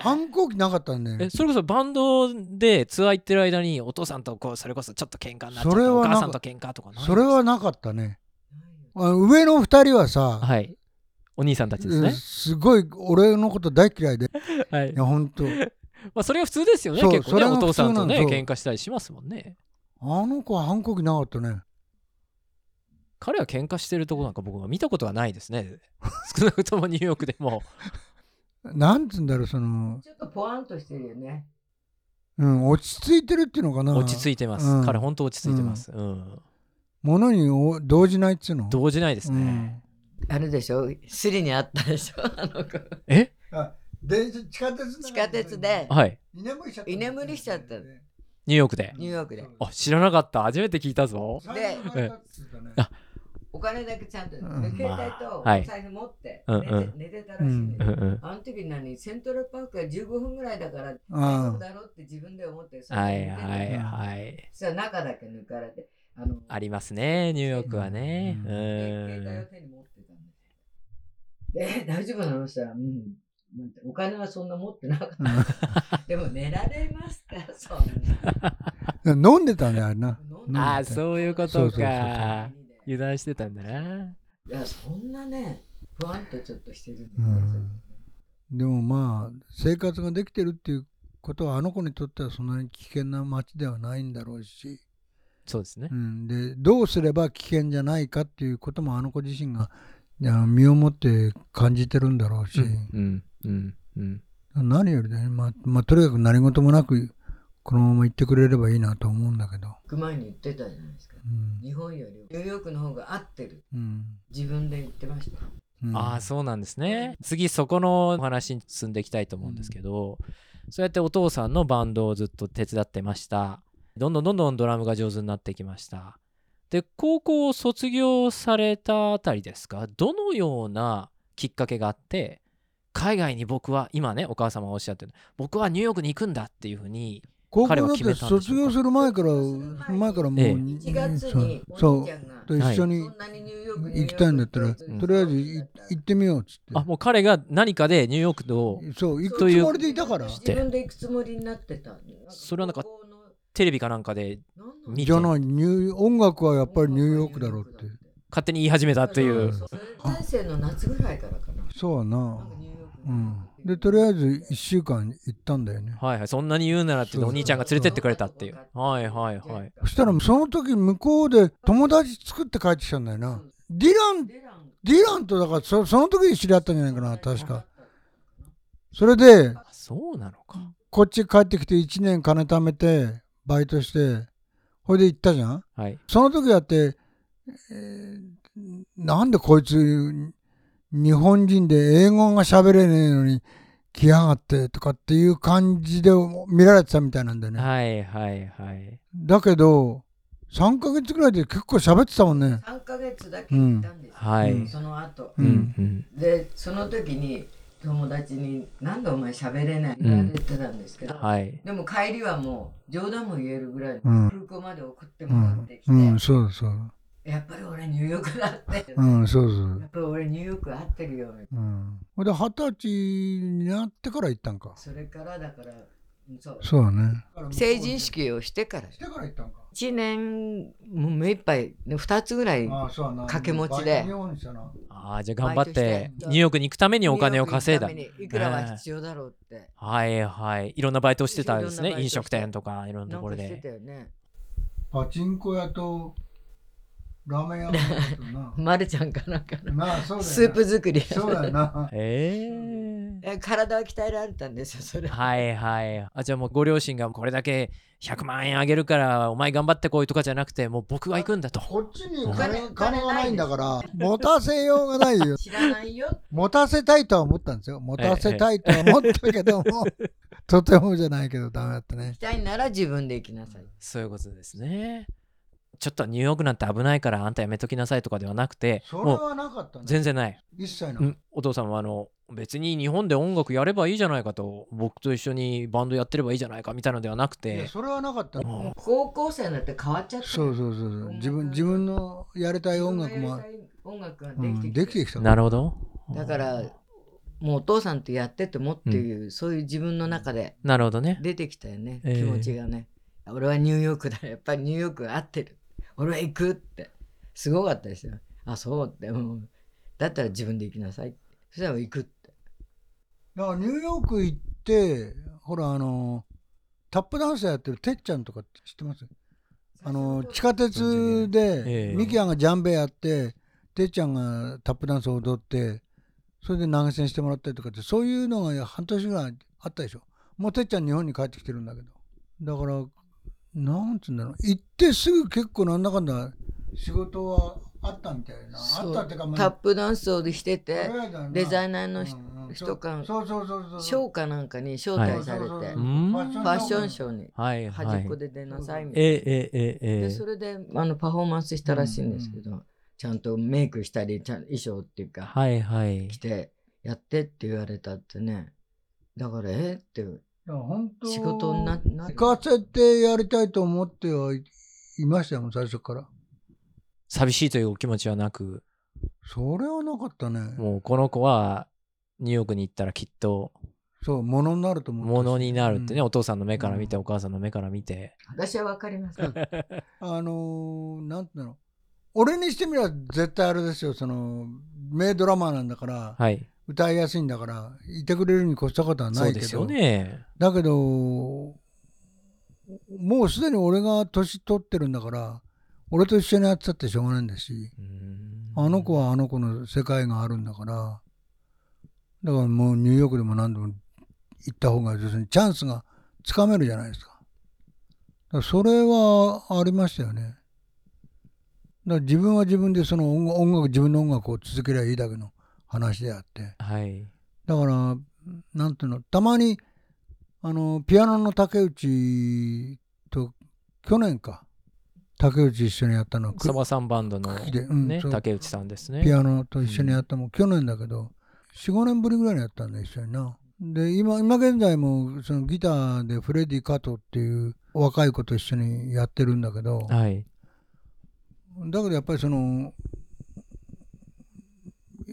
反抗期なかったんだよ。えそれこそバンドでツアー行ってる間にお父さんとこうそれこそちょっと喧嘩になっちゃっそれはなんかたお母さんと喧嘩とか？それはなかったね。あ上の二人はさ、はいお兄さんたちですね。うん、すごい俺のこと大嫌いで。はい。いや本当。まあそれは普通ですよね結構ね。お父さんとね喧嘩したりしますもんね。あの子は反抗期なかったね。彼は喧嘩してるとこなんか僕は見たことはないですね。少なくともニューヨークでも。なんつうんだろうその、ちょっとポワンとしてるよね。うん、落ち着いてるっていうのかな。落ち着いてます、うん。彼本当落ち着いてます、うん。ものにお動じないっつうの？動じないですね、うんあれでしょ？スリにあったでしょ？あの子。え？電車地下鉄地下鉄で。はい。居眠りしちゃった居眠りしちゃった。ニューヨークで。ニューヨークで。あ知らなかった。初めて聞いたぞ。でえあお金だけちゃんと、うん。で携帯とおはい。財布持ってうん寝て,、寝てたらしいうんうんあの時に何？セントラルパークが15分ぐらいだから大あ丈夫だろうって自分で思ってはいで寝てたの。はいはい。そしたら中だけ抜かれてあのありますねニューヨークはね。ううん。で携帯を手に持ってたんですよで大丈夫なの？したらうん。お金はそんな持ってなかった。でも寝られますかそんな。飲んでたんだよあれな。ああそういうことか。油断してたんだな。いや、そんなね、ふわんとちょっとしてるんだよ。うん。でもまあ生活ができてるっていうことはあの子にとってはそんなに危険な街ではないんだろうし、そうですね。うん、でどうすれば危険じゃないかっていうこともあの子自身が身をもって感じてるんだろうし、うんうんうん何よりだね、まあまあ、とにかく何事もなくこのまま行ってくれればいいなと思うんだけど、行く前に言ってたじゃないですか。うん。日本よりニューヨークの方が合ってる。うん。自分で言ってました。うん。ああそうなんですね。次そこのお話に進んでいきたいと思うんですけど、そうやってお父さんのバンドをずっと手伝ってました。どんどんどんどんドラムが上手になってきましたで高校を卒業されたあたりですか？どのようなきっかけがあって海外に僕は今ねお母様がおっしゃってる。僕はニューヨークに行くんだっていうふうに高校だって彼は決めたんでしょうか卒業する前から前からもう、ええ。1月におそう兄ちゃんがと一緒に行きたいんだったら、とりあえずい行ってみようっつって。あもう彼が何かでニューヨークとそう行くというつもりでいたから。自分で行くつもりになってた。それはなんかテレビかなんかで見て。じゃないニュー音楽はやっぱりニューヨークだろうって。勝手に言い始めたっていう。そうそうそれ大生の夏ぐらいからかな。そうはな。なんかニューヨークうん。でとりあえず1週間行ったんだよね。はいはいそんなに言うならって言ってお兄ちゃんが連れてってくれたっていう。はいはいはいそしたらその時向こうで友達作って帰ってきたんだよな。ディランデランディランとだからそその時に知り合ったんじゃないかな確か。それであそうなのか。こっち帰ってきて1年金貯めてバイトしてほいで行ったじゃん？はい。その時だって、えーなんでこいつ日本人で英語が喋れねえのに来やがってとかっていう感じで見られてたみたいなんだよね。はいはいはい。だけど3ヶ月ぐらいで結構喋ってたもんね。3ヶ月だけ行ったんですよ、はい、うんその後。うんうん。でその時に友達に「なんでお前喋れない?」言われてたんですけど、はいでも帰りはもう冗談も言えるぐらいうん空港まで送ってうんもらってきて、うん、そうそう。やっぱり俺ニューヨークだって、うん、そうそうや。っぱり俺ニューヨーク合ってるようん。で二十歳になってから行ったんか。それからだからそうだね。成人式をしてから。してから行ったんか。1年もう目いっぱい2つぐらい。掛け持ちで。ああじゃあ頑張ってニューヨークに行くためにお金を稼いだ。いくらは必要だろうって、はいはい。いろんなバイトをしてたんですね。飲食店とかいろんなところで。パチンコ屋とラーメン屋もやってたな。まるちゃんかなんかのなあ、そうだ。スープ作りそうだよな。えええ体は鍛えられたんですよそれはいはい。あじゃあもうご両親がこれだけ100万円あげるからお前頑張ってこいとかじゃなくてもう僕は行くんだと。こっちに金金金がないんだから、持たせようがないよ。知らないよ持たせたいとは思ったんですよ。持たせたいとは思ったけども、とてもじゃないけどダメだったね。行きたいなら自分で行きなさいそういうことですね。ちょっとニューヨークなんて危ないからあんたやめときなさいとかではなくて、それはなかったね。全然ない。一切の。うん、お父さんはあの別に日本で音楽やればいいじゃないかと僕と一緒にバンドやってればいいじゃないかみたいなのではなくいやてそれはなかった。の。うん。高校生になって変わっちゃったそうそうそうそう。自分自分のやりたい音楽も、音楽がうんできて。ききてきた。なるほど。だからもうお父さんとやっててもっていう、そういう自分の中でなるほどね。出てきたよね、ええ気持ちがね。俺はニューヨークだ。やっぱりニューヨークが合ってる俺は行くって。すごかったですよ。あそうって、うん、だったら自分で行きなさいそしたら行くって。だからニューヨーク行って、ほら、あの、タップダンスやってるてっちゃんとかって知ってます？あの、地下鉄ええ。で、ミキヤがジャンベやって、てっちゃんがタップダンスを踊って、それで投げ銭してもらったりとかって、そういうのが半年ぐらいあったでしょ。もうてっちゃん日本に帰ってきてるんだけど。だから、なんつうんだろう。行ってすぐ結構なんだかんだ仕事はあったみたいな。あったってか、まタップダンスをしててデザイナーの人うんうん。人かそうそうそうそう。ショーかなんかに招待されて、ファッションショーに端っこで出なさいみたいな、ええええええでそれであのパフォーマンスしたらしいんですけど、ちゃんとメイクしたりちゃん衣装っていうかはいはい。着てやってって言われたってね。だからえ？って仕事になな行かせてやりたいと思ってはいいましたよ、最初から。寂しいというお気持ちはなく。それはなかったね。もうこの子はニューヨークに行ったらきっと。そう、ものになると思ったし。ものになるってね、うん。お父さんの目から見て、うん。お母さんの目から見て。私は分かりません あのー、なんていうの。俺にしてみれば絶対あれですよ、その、名ドラマーなんだから、はい歌いやすいんだから、いてくれるに越したことはないけど、そうですよねだけど、もうすでに俺が年取ってるんだから、俺と一緒にやってたってしょうがないんだし、うんあの子はあの子の世界があるんだから、だからもうニューヨークでも何でも行った方が、要するにチャンスがつかめるじゃないですか。だからそれはありましたよね。だから自分は自分でその音楽音楽、自分の音楽を続けりゃいいだけの話であって。はい。だから、なんていうの、たまに、あの、ピアノの竹内と、去年か、竹内一緒にやったの、サバさんバンドので。うん竹内さんですね。ピアノと一緒にやったのも、去年だけど、4、5年ぶりぐらいにやったんだ、一緒にな。で、今、今現在も、そのギターでフレディ・カトっていう若い子と一緒にやってるんだけど、はい。だけどやっぱりその、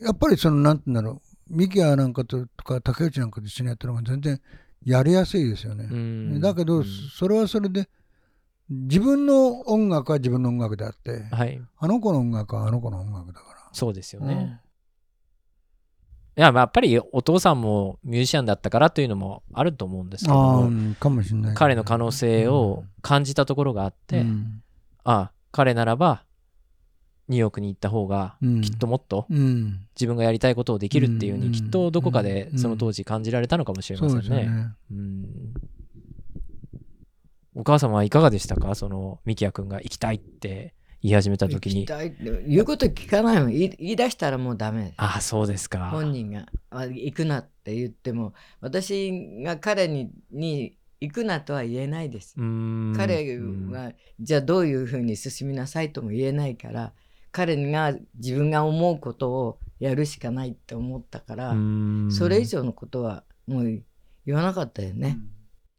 やっぱりその、なんて言うんだろう、ミキヤなんかととか竹内なんかと一緒にやってるのが全然やりやすいですよね。うん。だけど、うん。それはそれで、自分の音楽は自分の音楽であって、はい。あの子の音楽はあの子の音楽だから。そうですよね、いやまあやっぱりお父さんもミュージシャンだったからというのもあると思うんですけどああ、もうんかもしれないけどね、彼の可能性を感じたところがあって、うん。あ彼ならばニューヨークに行った方がうん。きっともっとうん、自分がやりたいことをできるっていうふううん。にきっとどこかでうん。その当時感じられたのかもしれませんね。お母様はいかがでしたか？そのミキヤ君が行きたいって言い始めた時に。行きたいって言うこと聞かないもん。言い出したらもうダメああそうですか。本人があ行くなって言っても私が彼にに行くなとは言えないです。彼うん。はじゃあどういうふうに進みなさいとも言えないから彼が自分が思うことをやるしかないって思ったから、うんそれ以上のことはもう言わなかったよね。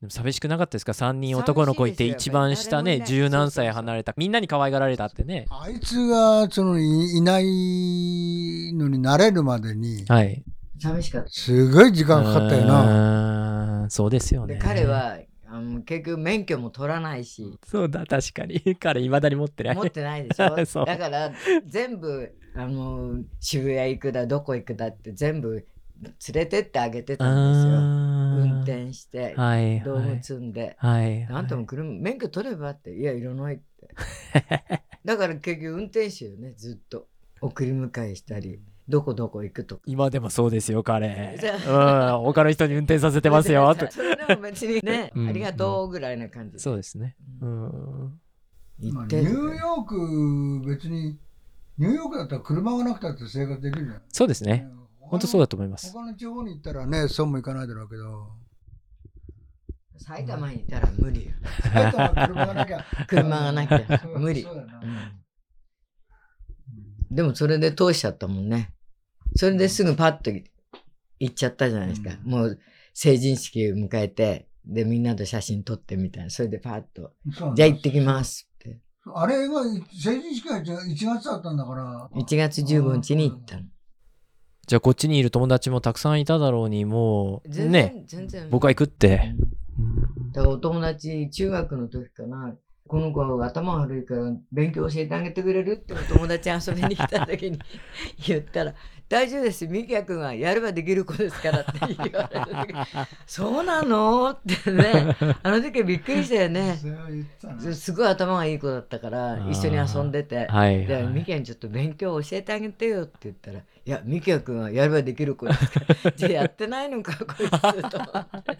でも寂しくなかったですか ?3 人男の子いて一番下ね十何歳離れたみんなに可愛がられたってね。あいつがそのいいないのになれるまでに、寂はい。しかった。すごい時間かかったよな。な。そうですよね。で彼はあの結局免許も取らないし。そうだ確かに。彼いまだに持ってない。持ってないでしょ？だから全部あの渋谷行くだどこ行くだって全部連れてってあげてたんですよ。運転して、はい道具積んで。はい。あんたも車免許取ればっていやいらないって。だから結局運転手よねずっと。送り迎えしたりどこどこ行くとか。今でもそうですよ、彼。じうん、他の人に運転させてますよ。とそれでも別にね、うんありがとうぐらいな感じで。そうですね。うん。まあ行ってニューヨーク、別に、ニューヨークだったら車がなくたって生活できるじゃん。そうですね。本当そうだと思います。他の地方に行ったらね、そうもいかないだろうけど、埼玉にいたら無理よ。埼玉は車がなきゃ。車がなきゃ無理でもそれで通しちゃったもんね。それですぐパッと行っちゃったじゃないですか。うんもう成人式を迎えて、で、みんなと写真撮ってみたいな。それでパッと、じゃあ行ってきますって。あれが成人式が1月だったんだから。1月15日に行ったの。じゃあこっちにいる友達もたくさんいただろうに、もう、全然、ね、全然。僕は行くって。だからお友達、中学の時かな、この子は頭悪いから勉強教えてあげてくれる？ってお友達遊びに来た時に 言ったら、大丈夫です、ミキヤ君はやればできる子ですからって言われた時 そうなの？ってね、あの時はびっくりしたよね。すごい頭がいい子だったから一緒に遊んでて。はい、ではい。ミキヤにちょっと勉強教えてあげてよって言ったら「いやミキヤ君はやればできる子ですから。じゃあやってないのかこいつ」と思って。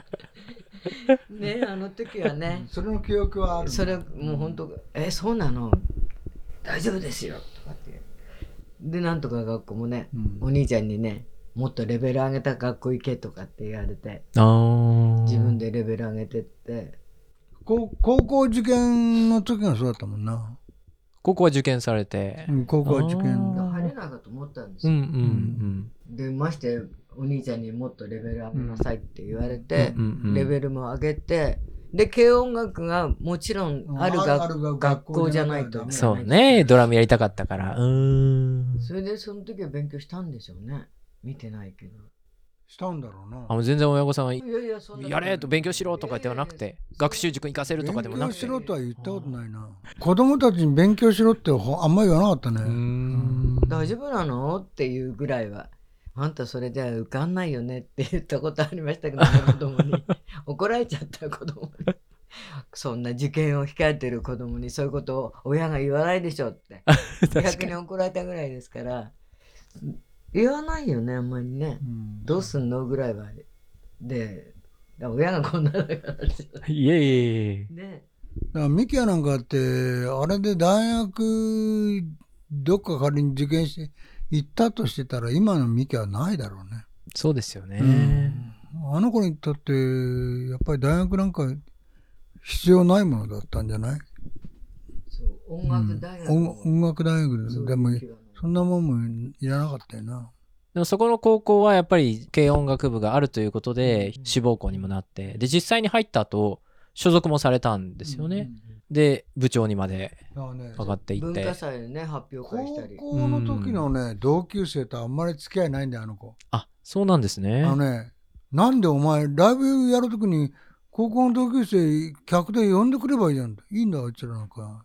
ねあの時はね。それの記憶はある。それもう本当「えそうなの？大丈夫ですよ」でなんとか学校もねうんお兄ちゃんにねもっとレベル上げた学校行けとかって言われて自分でレベル上げてって高高校受験の時がそうだったもんな。高校は受験されてう。ん高校受あ験。ー入れないかと思ったんですよ、うんうんでましてお兄ちゃんにもっとレベル上げなさいって言われて、うん。うんうんレベルも上げてで軽音楽がもちろんあるがあるが学校じゃないとそうね、ドラムやりたかったから。うーん。それでその時は勉強したんでしょうね見てないけどしたんだろうなあ。もう全然親御さんはいやいやそんなやれと勉強しろとかではなくて、学習塾行かせるとかでもなくて。勉強しろとは言ったことないな。子供たちに勉強しろってほあんまり言わなかったね。うーん。大丈夫なの？っていうぐらいはあんたそれでは受かんないよねって言ったことありましたけど、ね、子供に。怒られちゃった子供にそんな受験を控えてる子供にそういうことを親が言わないでしょって。逆に怒られたぐらいですから言わないよねあんまりね。うん。どうすんのぐらいは。で親がこんなだからですよいえいえいえ。ね。だからミキヤなんかってあれで大学どっか仮に受験して行ったとしてたら今のミキヤはないだろうね。そうですよね。あの子にとってやっぱり大学なんか必要ないものだったんじゃない、そう音楽大学。音も音楽大学でもそんなもんもいらなかったよな。でもそこの高校はやっぱり軽音楽部があるということで志望校にもなって。で実際に入った後所属もされたんですよね、で部長にまで上がっていって。文化祭でね発表高会したり。校の時のね、同級生とあんまり付き合いないんだよあの子。あそうなんですね。あのねなんでお前ライブやるときに高校の同級生客で呼んでくればいいじゃんいいんだあいつらなんか。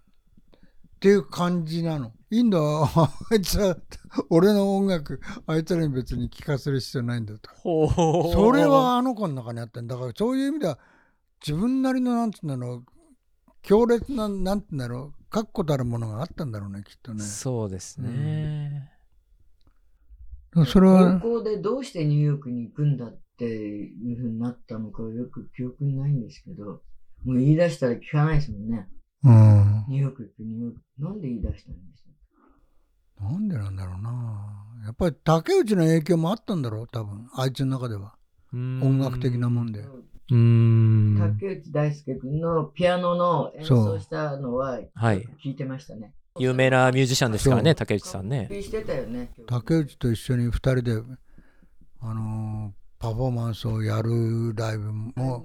っていう感じなの。いいんだ あいつら俺の音楽あいつらに別に聴かせる必要ないんだと。ほう。それはあの子の中にあったんだからそういう意味では自分なりのなんつうんだろう強烈ななんて言うんだろう確固たるものがあったんだろうねきっとね。そうですね、それは高校でどうしてニューヨークに行くんだっていうふうになったのかよく記憶にないんですけど、もう言い出したら聞かないですもんね。うん。ニューヨーク行く、ニューヨーク。なんで言い出したんですか？なんでなんだろうな。やっぱり竹内の影響もあったんだろう多分。あいつの中では。音音楽的なもんで。うーん竹内大輔君のピアノの演奏したのははい。聞いてましたね。有名なミュージシャンですからね竹内さんね。ね。竹内と一緒に2人であのーパフォーマンスをやるライブも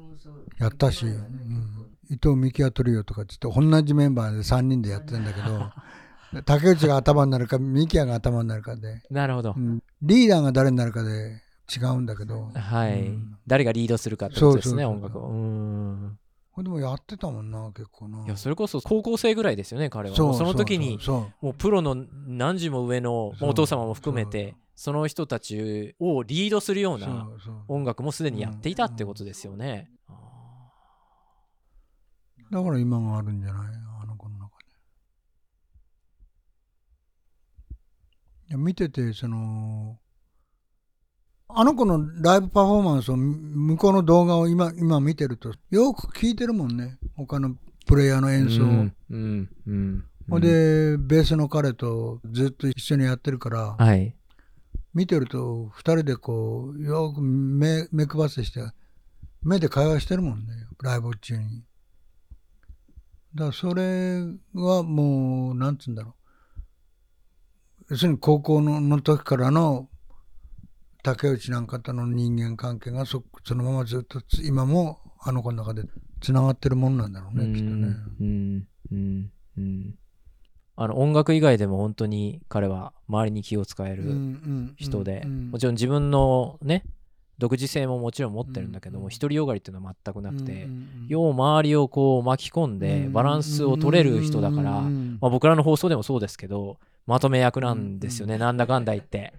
やったし、うん、伊藤美希アトリオとかっつって同じメンバーで3人でやってるんだけど 竹内が頭になるか美希が頭になるかで、なるほど、うん。リーダーが誰になるかで違うんだけど。はい、うん。誰がリードするかってことですね音楽を。うーん。これでもやってたもんな結構な。いやそれこそ高校生ぐらいですよね彼は。その時にそう。もうプロの何時も上のお父様も含めてその人たちをリードするような音楽もすでにやっていたってことですよね。だから今があるんじゃない？あの子の中で。見ててそのあの子のライブパフォーマンスを向こうの動画を今今見てるとよく聞いてるもんね他のプレイヤーの演奏を。うんうんうんほんでベースの彼とずっと一緒にやってるからはい見てると2人でこうよく目目配せして目で会話してるもんねライブ中に。だからそれはもうなんつうんだろう要するに高校のの時からの竹内なんかとの人間関係がそそのままずっとつ今もあの子の中でつながってるもんなんだろうねきっとね。うんうんうん。あの音楽以外でも本当に彼は周りに気を使える人で、もちろん自分のね独自性ももちろん持ってるんだけども、うん。独りよがりっていうのは全くなくて、よう周りをこう巻き込んでバランスを取れる人だから、僕らの放送でもそうですけどまとめ役なんですよね、なんだかんだ言って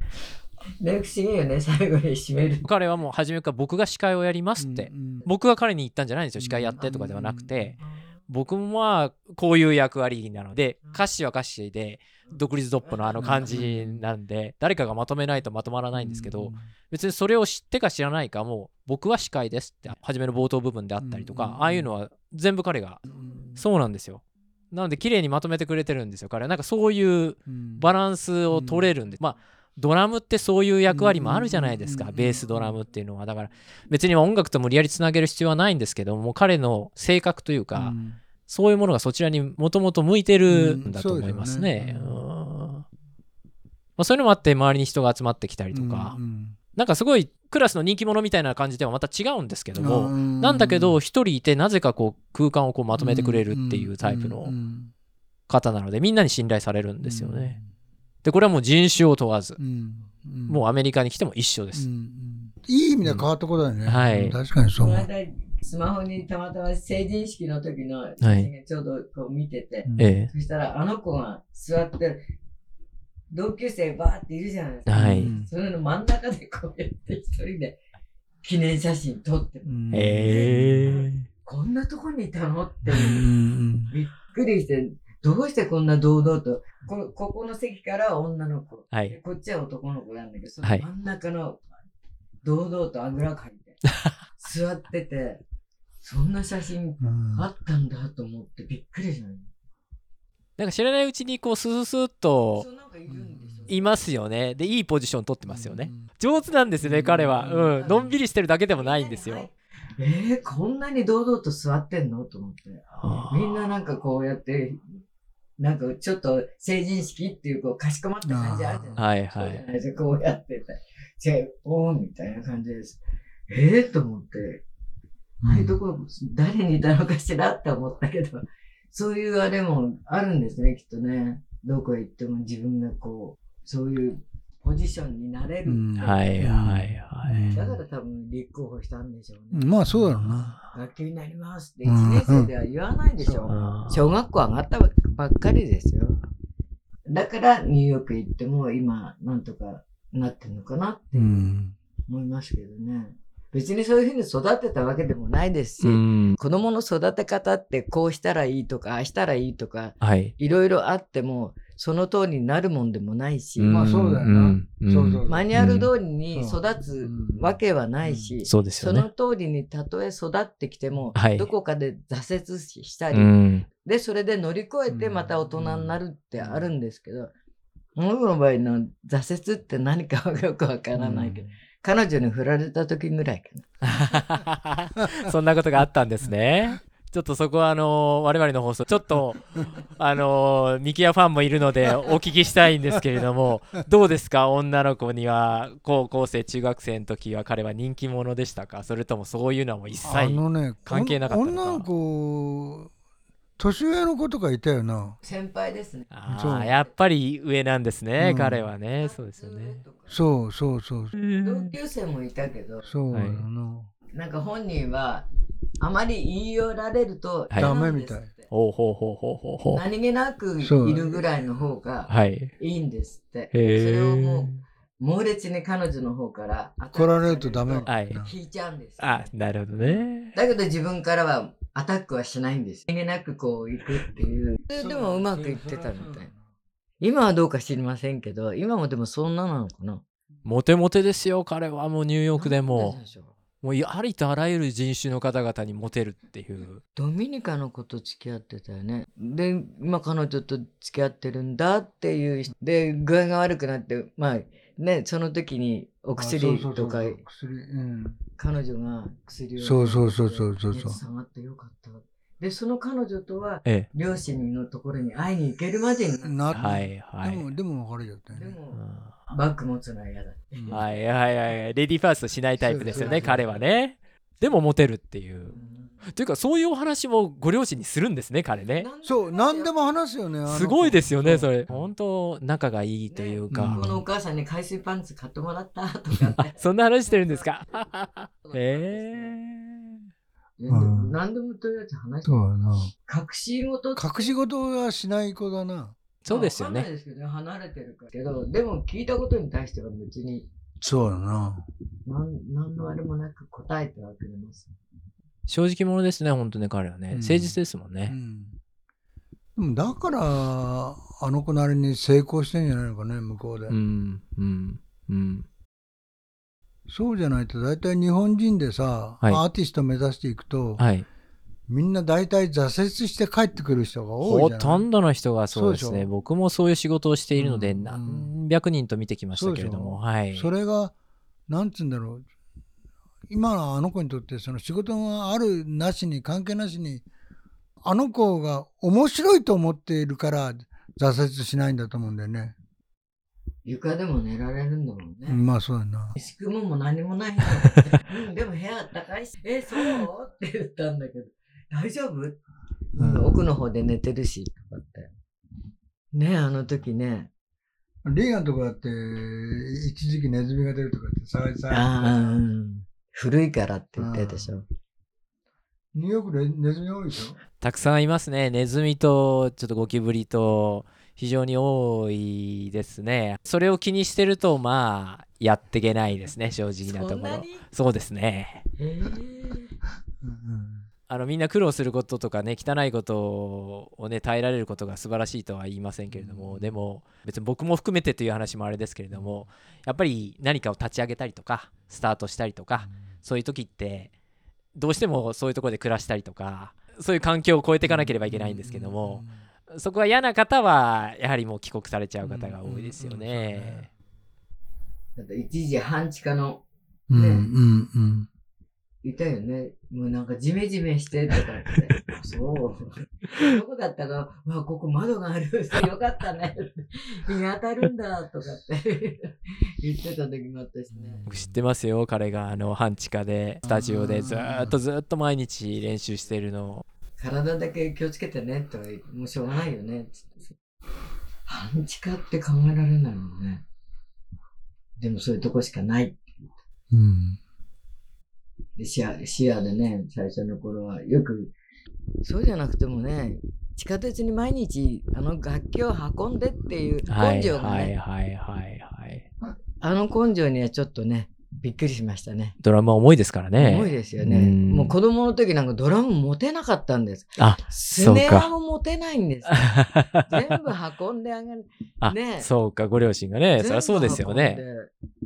ね、不思議よね、最後に締める。彼はもう初めから僕が司会をやりますって、うん僕が彼に言ったんじゃないんですよ。司会やってとかではなくて、僕もまあこういう役割なので歌詞は歌詞で独立ドッポのあの感じなんで誰かがまとめないとまとまらないんですけど別にそれを知ってか知らないかもう僕は司会ですって初めの冒頭部分であったりとうん。かああいうのは全部彼がうん。そうなんですよ。なので綺麗にまとめてくれてるんですよ彼は。なんかそういううん。バランスを取れるんでまあドラムってそういう役割もあるじゃないですか。うんベースドラムっていうのは。だから別に音楽と無理やりつなげる必要はないんですけども彼の性格というか、うん。そういうものがそちらにもともと向いてるんだと思いますね。まあ、そういうのもあって周りに人が集まってきたりとか、うんなんかすごいクラスの人気者みたいな感じではまた違うんですけども、うんなんだけど一人いてなぜかこう空間をこうまとめてくれるっていうタイプのうん。方なのでみんなに信頼されるんですよね。でこれはもう人種を問わず、うん。うん。もうアメリカに来ても一緒です。うんうん。いい意味で変わったことだよね。うん。はい。確かにそう。スマホにたまたま成人式の時の写真がちょうどこう見てて、うん。えそしたらあの子が座ってる、同級生バーっているじゃないですか。はい。うんそれの真ん中でこうやって一人で記念写真撮って、うん。ええ。こんなとこにいたのってびっくりして、どうしてこんな堂々と、こここの席からは女の子、はい。こっちは男の子なんだけど、そのはい真ん中の堂々とあぐらかいて、座ってて、そんな写真うんあったんだと思ってびっくりしたね。なんか知らないうちにこうスースーっといますよね。で、いいポジション取ってますよね。上手なんですよね、彼は。うん。のんびりしてるだけでもないんですよ。。えー、こんなに堂々と座ってんの？と思って。はあみんななんかこうやって、なんかちょっと成人式っていうこうかしこまった感じあるじゃないはいはい。そうじゃないですかこうやってて、じゃあ、おーみたいな感じです。ええー、と思って、あれどこ、誰にいたのかしらって思ったけど、そういうあれもあるんですね、きっとね。どこへ行っても自分がこう、そういうポジションになれる。うんはいはいはい。だから多分立候補したんでしょうね。まあそうだろうな。学級になりますってうん1年生では言わないでしょ。あー小学校上がったばっかりですよ。だからニューヨーク行っても今なんとかなってんのかなってうん。思いますけどね。別にそういうふうに育てたわけでもないですし、うん。子供の育て方ってこうしたらいいとか、ああしたらいいとか、はい。いろいろあっても、その通りになるもんでもないし、まあそうだよなマニュアル通りにうん育つわけはないし、そうですよねその。通りにたとえ育ってきても、はいどこかで挫折したり、うん。で、それで乗り越えてまた大人になるってあるんですけど、僕の場合の挫折って何かはよくわからないけど、彼女に振られた時ぐらいかな。そんなことがあったんですね。ちょっとそこはあの我々の放送ちょっとあのミキヤファンもいるのでお聞きしたいんですけれどもどうですか？女の子には高校生中学生の時は彼は人気者でしたか？それともそういうのはもう一あ切関係なかったのか？女の子、年上の子とかいたよな。先輩ですね。あそうーやっぱり上なんですね、うん彼はねそうですよね。そうそうそう。同級生もいたけど、そうだよはいな。なんか本人は、あまり言い寄られるとダメみほうほうほうほうほうほう何気なくいそうるぐらいの方がはいいいんですって。それをもう猛烈に彼女の方から来られるとダメ。はい引いちゃうんです。あなるほどねだけど自分からはアタックはしないんです。逃げなくこう行くっていう。でもうまくいってたみたい。今はどうか知りませんけど、今もでもそんななのかな？モテモテですよ彼はもうニューヨークでももうありとあらゆる人種の方々にモテるっていうドミニカの子と付き合ってたよね。で、今彼女と付き合ってるんだっていう。で、具合が悪くなって、まあね、その時にお薬あそうそうそうとか。彼女が薬を。そうそうそうそうそうそう熱下がってよかった。で、その彼女とは、え両親のところに会いに行けるまでになっえなはいはいでも、でも別れちゃったよて。でね。も、あバッグ持つのは嫌だって。うんはいはいはいレディーファーストしないタイプですよね彼はねでもモテるっていううんというかそういうお話もご両親にするんですね彼ね。そう、何でも話すよね。すごいですよねそれ。う本当仲がいいというか、ね。このお母さんに海水パンツ買ってもらったとかって。そんな話してるんですか？へ えうん。何でもとりあえず話してそうやな。隠し事隠し事はしない子だな。そうですよわかんないねですけどね、離れてるから。けど、でも聞いたことに対しては別に。そうやな。何何のあれもなく答えてはくれます。正直者ですね本当ね彼はね、うん。誠実ですもんね、だから、あの子なりに成功してんじゃないのかね、向こうで。うんうんうん。そうじゃないと、大体日本人でさ、はい。アーティスト目指していくと、はい。みんな大体挫折して帰ってくる人が多いほじゃない？とんどの人がそうですね。そうでしょ？僕もそういう仕事をしているので、うん。何百人と見てきましたけれどもはい。それが、なんつうんだろう、今のあの子にとって、その仕事があるなしに、関係なしに、あの子が面白いと思っているから、挫折しないんだと思うんだよね。床でも寝られるんだもんね。うんまあそうやな。仕組むも何もない でも部屋高いし、え、そう？って言ったんだけど、大丈夫、うん奥の方で寝てるし、とかって。ねえあの時ね。リーガンとかだって、一時期ネズミが出るとかって騒いでああ、うさ、ん古いからって言ってたでしょ。ニューヨークでネズミ多いでしょ？たくさんいますね。ネズミとちょっとゴキブリと非常に多いですね。それを気にしてるとまあやっていけないですね正直なところ。そんなに？そうですね。えうんあのみんな苦労することとかね汚いことをね耐えられることが素晴らしいとは言いませんけれども、でも別に僕も含めてという話もあれですけれどもやっぱり何かを立ち上げたりとかスタートしたりとか、そういう時ってどうしてもそういうところで暮らしたりとかそういう環境を超えていかなければいけないんですけども、そこが嫌な方はやはりもう帰国されちゃう方が多いですようんうんね。だって一時半地下のうん、ねうん、うん。いたよね。もうなんかジメジメしてとかって。そう。どこだったか、わ、ここ窓がある。よかったね。日が当たるんだとかって言ってた時もあったしね。僕知ってますよ彼があの半地下でスタジオでずーっとずーっと毎日練習してるのを体だけ気をつけてねとか言ってもうしょうがないよね。つって半地下って考えられないもんね。でもそういうとこしかない。うん。で視野視野でね、最初の頃はよく、そうじゃなくてもね、地下鉄に毎日あの楽器を運んでっていうはい根性がね、はいはいはいはい。あの根性にはちょっとね、びっくりしましたね。ドラムは重いですからね重いですよね。うんもう子供の時なんかドラム持てなかったんです。あスそうかネアも持てないんです。全部運んであげる。あ、ねそうかご両親がねそりゃそうですよね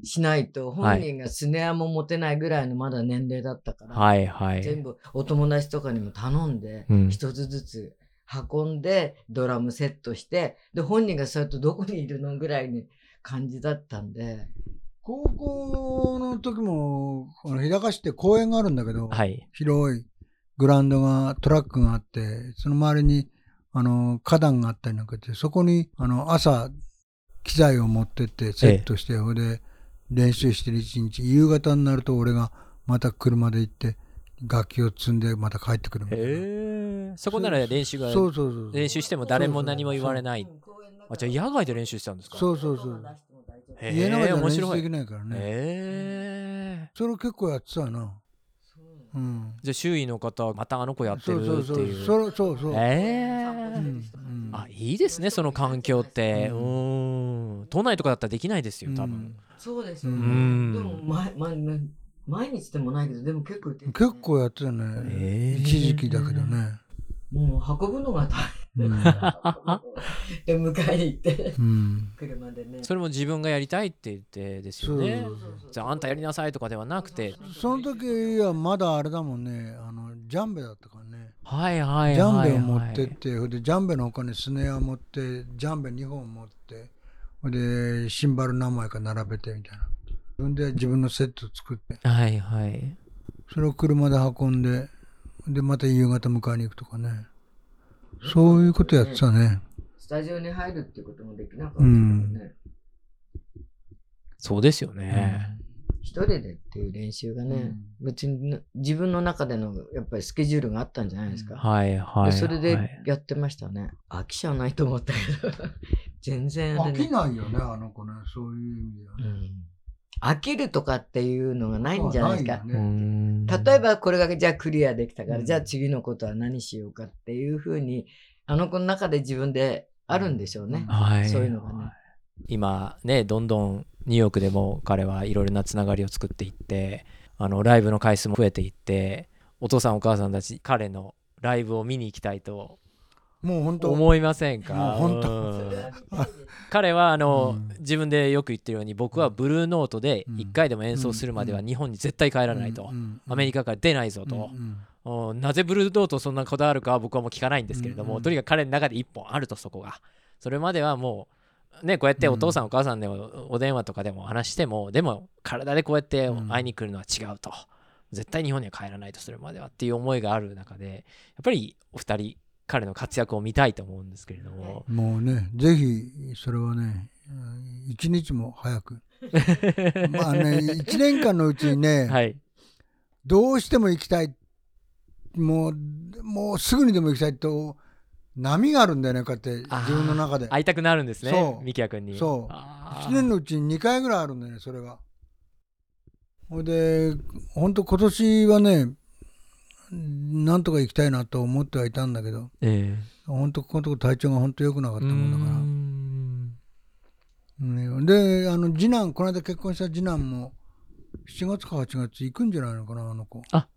しないと、本人がスネアも持てないぐらいのまだ年齢だったから、はいはい全部お友達とかにも頼んで、うん一つずつ運んで、ドラムセットして、で、本人がそうやってどこにいるのぐらいに感じだったんで、高校の時も、この日高市って公園があるんだけど、はい。広いグラウンドが、トラックがあって、その周りに、あの、花壇があったりなんかして、そこに、あの、朝、機材を持ってって、セットして、それで練習してる一日、夕方になると俺がまた車で行って、楽器を積んでまた帰ってくるみたいな。へえ。そこなら練習がそうそうそう。練習しても誰も何も言われない。あじゃあ野外で練習してたんですか？そうそうそう。へ家の中では練習で面白い。きないからね。へえそれ結構やってたな。うん。じゃあ周囲の方またあの子やってるってそう。そうそう。いう。それそうそう。へえうん。うん。あいいですねその環境って。ううん。ん都内とかだったらできないですよ多分。うんそうですようね。ん。でも、ま、ま、毎日でもないけど、でも結構、結構やってたね。へー。一時期だけどね。もう運ぶのが大うん。で迎えに行ってうん。車でね。それも自分がやりたいって言ってですよね。そうじゃああんたやりなさいとかではなくて。その時はまだあれだもんね。あのジャンベだったからね。はいはいはい、はい、ジャンベを持ってって、ほいでジャンベの他にスネア持ってジャンベ2本持ってほいでシンバル何枚か並べてみたいな。自分で自分のセット作って。はいはい。それを車で運んででまた夕方迎えに行くとかねそういうことやってたね。スタジオに入るってこともできなかったからね、そうですよね、一人でっていう練習がね、別に自分の中でのやっぱりスケジュールがあったんじゃないですか、はいはいでそれではいやってましたね。飽きちゃわないと思ったけど。全然飽ね。きないよねあの子ね。そういう意味ではね、うん飽きるとかっていうのがないんじゃないですか、ね。ん。例えばこれがじゃあクリアできたから、うん。じゃあ次のことは何しようかっていうふうにあの子の中で自分であるんでしょうね、はい、そういうのがね。今ねどんどんニューヨークでも彼はいろいろなつながりを作っていってあのライブの回数も増えていってお父さんお母さんたち彼のライブを見に行きたいともう本当。思いませんか？もう本当。うん。彼はあの、うん自分でよく言ってるように僕はブルーノートでうん1回でも演奏するまでは日本に絶対帰らないと、アメリカから出ないぞと、うん。なぜブルーノートそんなこだわるかは僕はもう聞かないんですけれども、うん。うんとにかく彼の中で1本あるとそこが。それまではもうねこうやってお父さんお母さんでおお電話とかでも話してもでも体でこうやって会いに来るのは違うと、絶対日本には帰らないとそれまではっていう思いがある中でやっぱりお二人彼の活躍を見たいと思うんですけれども、もうねぜひそれはねうん一日も早く。まあね一年間のうちにね、はい。どうしても行きたい。もうもうすぐにでも行きたいと波があるんだよねこうやって自分の中で。会いたくなるんですねそう。ミキヤ君に。そう。あー。1年のうちに2回ぐらいあるんだよねそれが。ほいで本当今年はねなんとか行きたいなと思ってはいたんだけどえ本当ここのとこ体調が本当良くなかったえもんだから。うーん。ねであの次男この間結婚した次男も7月か8月行くんじゃないのかなあの子。あ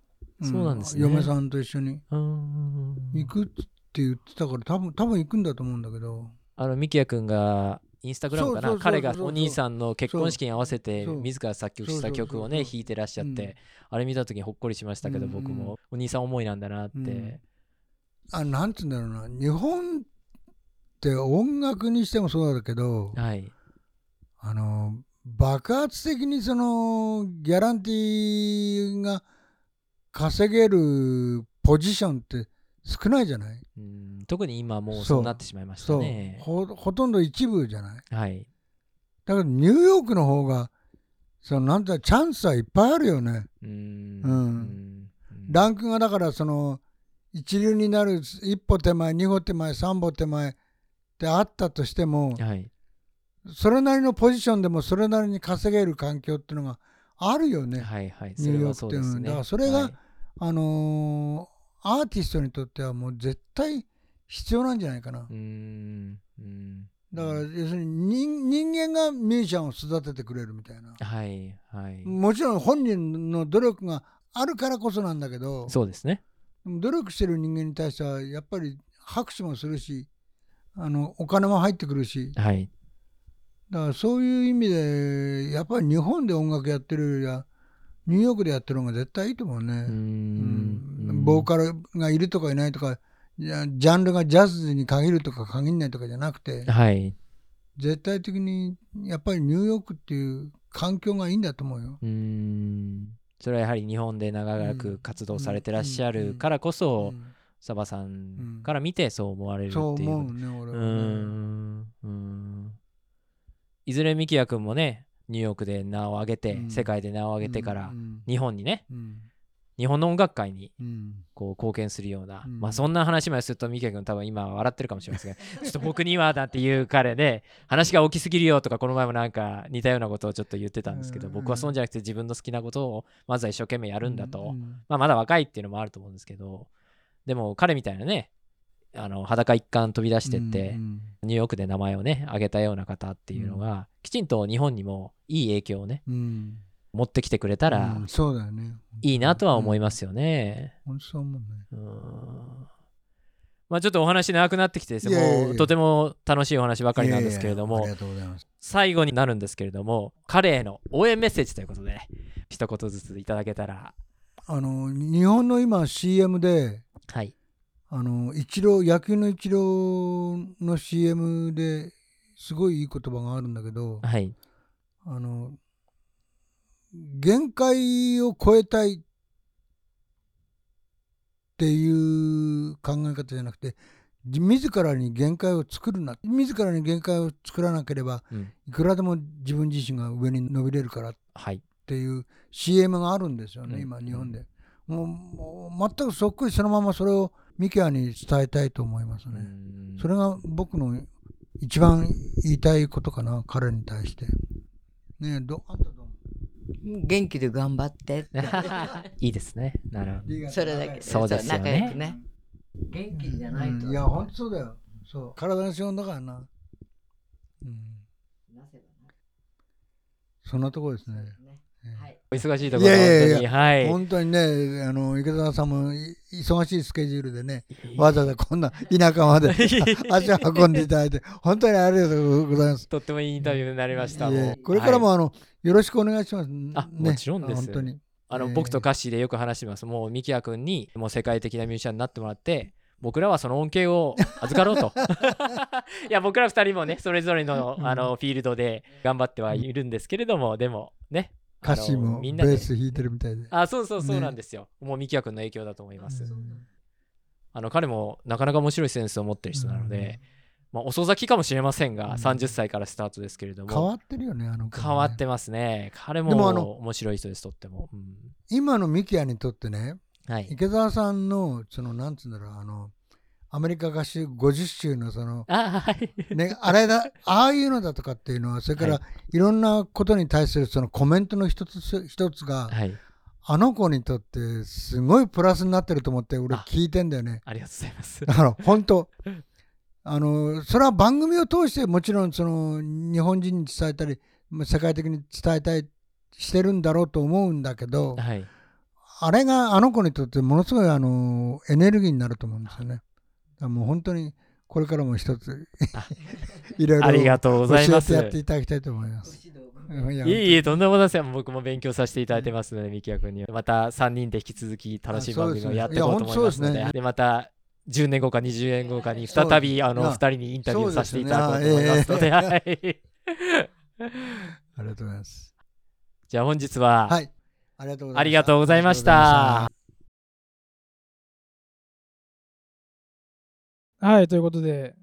そうなんですね。嫁さんと一緒に。うーん。行くって言ってたから多分多分行くんだと思うんだけど。あのミキヤ君がインスタグラムかな？彼がお兄さんの結婚式に合わせて自ら作曲した曲をね弾いてらっしゃっうん。てあれ見た時にほっこりしましたけど僕もお兄さん思いなんだなっうん。てあなんつうんだろうな。日本って音楽にしてもそうだけどはい。あの爆発的にそのギャランティーが稼げるポジションって少ないじゃない？うん特に今もうそうなってしまいましたね。ほほとんど一部じゃない？はい。だからニューヨークの方がそのなんてチャンスはいっぱいあるよね。うーん。ランクがだからその一流になる一歩手前二歩手前三歩手前ってあったとしてもはい。それなりのポジションでもそれなりに稼げる環境っていうのがあるよね。はいはい。ニューヨークっていうのはだからそれがはい。あのーアーティストにとってはもう絶対必要なんじゃないかな。う。ーんうん。だから要するに人人間がミュージシャンを育ててくれるみたいな。はいはい。もちろん本人の努力があるからこそなんだけどそうですね。努力してる人間に対してはやっぱり拍手もするしあのお金も入ってくるし。はい。だからそういう意味でやっぱり日本で音楽やってるよりはニューヨークでやってる方が絶対いいと思うね。うんん。ボーカルがいるとかいないとかジャンルがジャズに限るとか限らないとかじゃなくてはい。絶対的にやっぱりニューヨークっていう環境がいいんだと思うよ。うーん。それはやはり日本で長うくん活動されてらっしゃうんるからこそ、うん。サバさんから見てそう思われるっていう。そうこと思うね俺はね。んうーん。いずれミキヤ君もねニューヨークで名を上げて、うん。世界で名を上げてから、うん。日本にねうん日本の音楽界にうん。こう貢献するような、うん。まあそんな話までするとミキヤ君多分今笑ってるかもしれませんが ちょっと僕にはだっていう彼で話が大きすぎるよとかこの前もなんか似たようなことをちょっと言ってたんですけど、うん僕はそうじゃなくて自分の好きなことをまずは一生懸命やるんだと、うんまあ、まだ若いっていうのもあると思うんですけどでも彼みたいなねあの裸一貫飛び出してって、うんニューヨークで名前をね挙げたような方っていうのが、きちんと日本にもいい影響をねうん持ってきてくれたらうんそうだよね。いいなとは思いますよね。本当そう思うね。うんまあちょっとお話長くなってきてですねとても楽しいお話ばかりなんですけれども。最後になるんですけれども彼への応援メッセージということで一言ずついただけたらあの日本の今 CM ではいあの一郎野球の一郎の CM ですごいいい言葉があるんだけどはいあの限界を超えたいっていう考え方じゃなくてじ自らに限界を作るな。自らに限界を作らなければうん。いくらでも自分自身が上に伸びれるから。っはい。ていう CM があるんですよね、うん。今日本で。もうもう全くそっくりそのままそれをミキアに伝えたいと思いますね、うん。それが僕の一番言いたいことかな彼に対して。ねえどあんたどう？元気で頑張ってって。いいですね。なるほど。思それだけそうですよね。仲良くね。元気じゃないと、うん。いや本当そうだよ。そう。体の資本だからな。うん。そんなところですね。はい。お忙しいところいやいやいや。本当に。はい。本当にねあの池澤さんもい忙しいスケジュールでねわざわざこんな田舎まで 足を運んでいただいて本当にありがとうございます。とってもいいインタビューになりました。これからもはい。あの、よろしくお願いします、あね。もちろんです。本当に。あのえー。僕とカッシーでよく話してます。もうミキヤ君にもう世界的なミュージシャンになってもらって僕らはその恩恵を預かろうと。いや僕ら二人もねそれぞれのあのフィールドで頑張ってはいるんですけれどもでもね。歌詞もベみんなで。ース弾いてるみたいで。あそうそうそうね。なんですよ、もうミキヤ君の影響だと思います、うん。あの彼もなかなか面白いセンスを持ってる人なので、まあ、遅咲きかもしれませんが、うん。30歳からスタートですけれども。変わってるよねあの子ね。変わってますね。彼も面白い人ですとっても、うん。今のミキアにとってねはい。池澤さんのそのなんつうんだろうあのアメリカ合衆50州のそのあはい。ねあれだああいうのだとかっていうのはそれから、、はいろんなことに対するそのコメントの一つ一つが、はい。あの子にとってすごいプラスになってると思って俺あ。聞いてんだよね。ありがとうございます。だから本当 あのそれは番組を通してもちろんその日本人に伝えたりまあ世界的に伝えたいしてるんだろうと思うんだけどはいあれがあの子にとってものすごいあのエネルギーになると思うんですよね。もう本当にこれからも一つ いろいろありがとうございます教えてやっていただきたいと思います。いえいえ、とんでもないですよ。僕も勉強させていただいてますので、ミキヤ君に。また3人で引き続き楽しい番組をやっていこうと思いますので、ですねで、また10年後か20年後かに再びあのいや2人にインタビューさせていただこうと思いますので、はい。ありがとうございます。じゃあ本日は、はい。ありがとうございました。ありがとうございましたありがとうございまはい、ということで、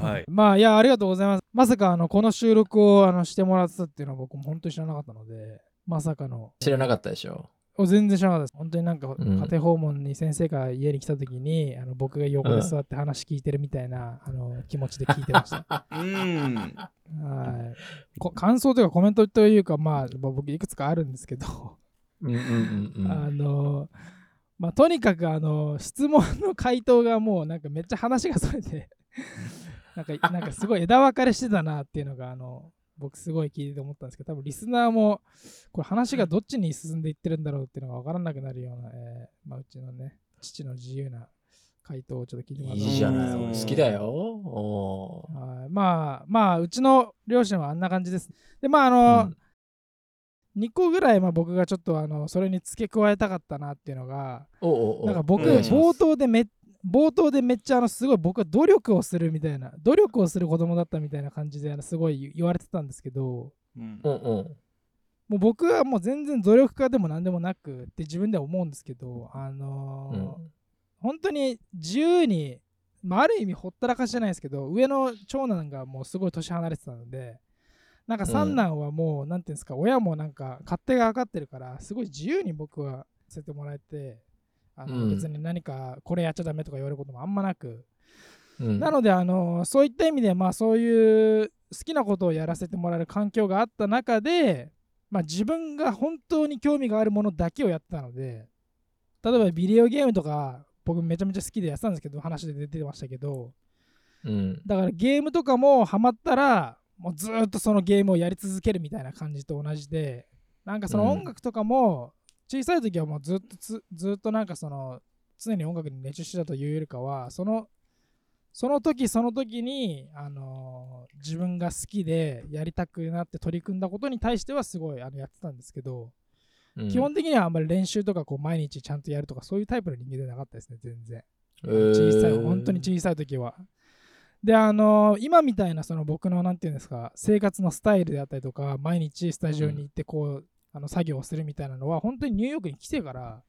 はい。まあ、いや、ありがとうございます。まさか、あの、この収録をあのしてもらってたっていうのは僕も本当に知らなかったので、まさかの、知らなかったでしょ。お全然知らなかったです。本当になんか、ん家庭訪問に先生が家に来た時に、あの僕が横で座って話聞いてるみたいな、あの気持ちで聞いてました。うん。はいこ感想というかコメントというか、まあ、まあ僕いくつかあるんですけど、うんうんうんうん。あの、まあ、とにかくあの質問の回答がもうなんかめっちゃ話がそれてなんかなんかすごい枝分かれしてたなっていうのがあの僕すごい聞いてて思ったんですけど多分リスナーもこれ話がどっちに進んでいってるんだろうっていうのが分からなくなるような、えーまあ、うちのね父の自由な回答をちょっと聞いてもらったいいじゃない。うん。好きだよ。おはい。まあまあうちの両親はあんな感じです。でまああの、うん。2個ぐらいまあ僕がちょっとあのそれに付け加えたかったなっていうのがおおおなんか僕、冒頭でめ冒頭でめっちゃあのすごい僕は努力をするみたいな努力をする子供だったみたいな感じであのすごい言われてたんですけどうん。うんうん。もう僕はもう全然努力家でも何でもなくって自分では思うんですけどあのーうん。本当に自由に、まあ、ある意味ほったらかしじゃないですけど上の長男がもうすごい年離れてたのでなんか三男はもう、なんていうんですか親もなんか勝手が分かってるからすごい自由に僕はさせてもらえてあの、うん。別に何かこれやっちゃダメとか言われることもあんまなく、うん。なのであのそういった意味でまあそういう好きなことをやらせてもらえる環境があった中で、まあ、自分が本当に興味があるものだけをやってたので例えばビデオゲームとか僕めちゃめちゃ好きでやってたんですけど話で出てましたけど。うん。だからゲームとかもハマったらもうずーっとそのゲームをやり続けるみたいな感じと同じでなんかその音楽とかも小さい時はもうずっとつずっとなんかその常に音楽に熱中してたというよりかはそのその時その時に、あのー自分が好きでやりたくなって取り組んだことに対してはすごいあのやってたんですけど、うん基本的にはあんまり練習とかこう毎日ちゃんとやるとかそういうタイプの人間ではなかったですね、全然。えー小さい、本当に小さい時は。で、あの今みたいなその僕のなんていうんですか、生活のスタイルであったりとか、毎日スタジオに行ってこう、あの作業をするみたいなのは、本当にニューヨークに来てから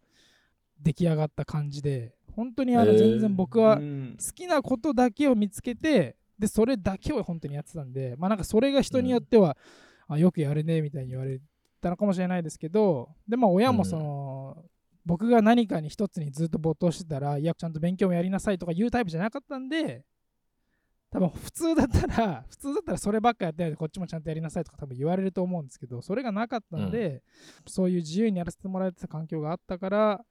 出来上がった感じで、本当にあの全然僕はうん。好きなことだけを見つけて、で、それだけを本当にやってたんで、まあなんかそれが人によっては、あよくやるねみたいに言われたのかもしれないですけど、で、まあ親もその、僕が何かに一つにずっと没頭してたら、いや、ちゃんと勉強もやりなさいとか言うタイプじゃなかったんで、多分普通だったら、普通だったらそればっかやってないでこっちもちゃんとやりなさいとか多分言われると思うんですけど、それがなかったんで、そういう自由にやらせてもらえてた環境があったから、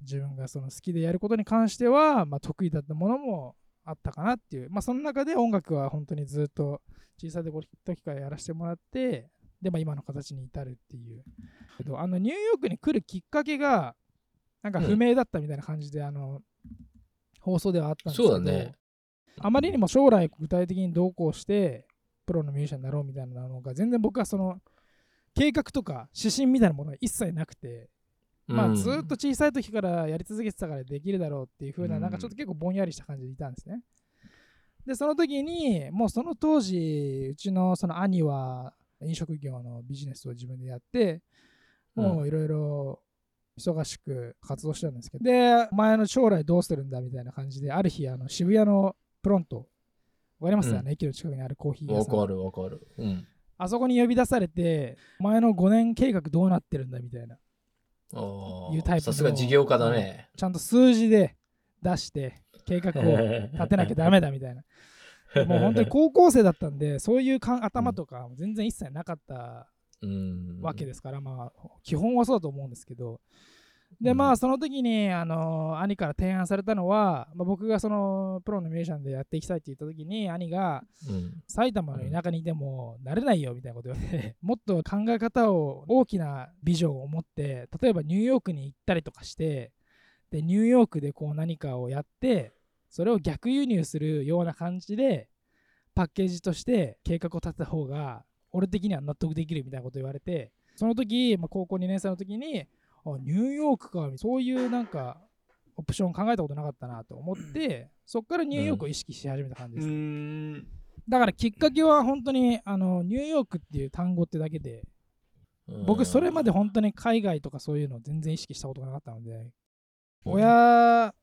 自分がその好きでやることに関しては、まあ、得意だったものもあったかなっていう、まあ、その中で音楽は本当にずっと小さい時からやらせてもらって、で、まあ、今の形に至るっていう。あのニューヨークに来るきっかけが、なんか不明だったみたいな感じで、あの放送ではあったんですけど、そうだねあまりにも将来具体的にどうこうして、プロのミュージシャンになろうみたいなのが、全然僕はその計画とか指針みたいなものが一切なくて、まあ、うんずっと小さい時からやり続けてたからできるだろうっていう風な、うん。なんかちょっと結構ぼんやりした感じでいたんですね。で、その時に、もうその当時、うちのその兄は飲食業のビジネスを自分でやって、もういろいろ忙しく活動してたん。ですけど、で、お前の将来どうするんだみたいな感じで、ある日、あの渋谷のプロント、わかりますうんよね、駅の近くにあるコーヒー屋さん。わかるわかる。うん。あそこに呼び出されて、お前の5年計画どうなってるんだみたいな。いうタイプのさすが事業家だね。ちゃんと数字で出して計画を立てなきゃダメだみたいな。もう本当に高校生だったんで、そういうかん頭とか全然一切なかったうん。わけですから、まあ、基本はそうだと思うんですけど。で、うんまあ、その時に、あの兄から提案されたのは、まあ、僕がそのプロのミュージシャンでやっていきたいって言った時に、兄がうん。埼玉の田舎にいてもなれないよみたいなこと言われて、もっと考え方を大きなビジョンを持って、例えばニューヨークに行ったりとかして、で、ニューヨークでこう何かをやって、それを逆輸入するような感じで、パッケージとして計画を立てた方が、俺的には納得できるみたいなこと言われて、その時、まあ、高校2年生の時に、あニューヨークか、そういうなんか、オプション考えたことなかったなと思って、そこからニューヨークを意識し始めた感じうです。ーん。だからきっかけは本当にあのニューヨークっていう単語ってだけで僕それまで本当に海外とかそういうの全然意識したことがなかったので親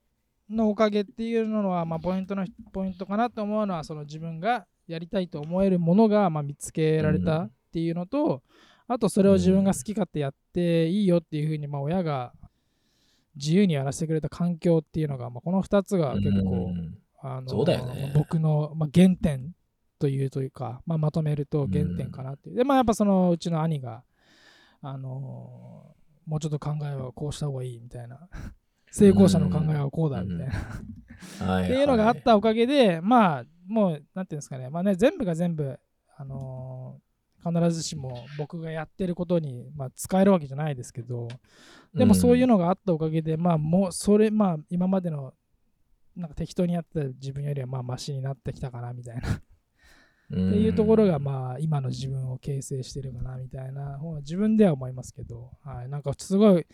のおかげっていうのはまあポイントのポイントかなと思うのはその自分がやりたいと思えるものがまあ見つけられたっていうのとあとそれを自分が好き勝手やっていいよっていうふうにまあ親が自由にやらせてくれた環境っていうのがまあこの2つが結構うんあのそうだよね。僕の、まあ、原点というというか、まあ、まとめると原点かなっていう。で、まあ、やっぱそのうちの兄が、あのーもうちょっと考えはこうした方がいいみたいな、成功者の考えはこうだみたいな、はっていうのがあったおかげで、まあ、もう、なんていうんですかね、まあね、全部が全部、あのー必ずしも僕がやってることに、まあ、使えるわけじゃないですけど、でもそういうのがあったおかげで、まあもうそれ、まあ今までのなんか適当にやってた自分よりはまあマシになってきたかなみたいな、っっていうところがまあ今の自分を形成してるかなみたいな方は自分では思いますけど、はい、なんかすごい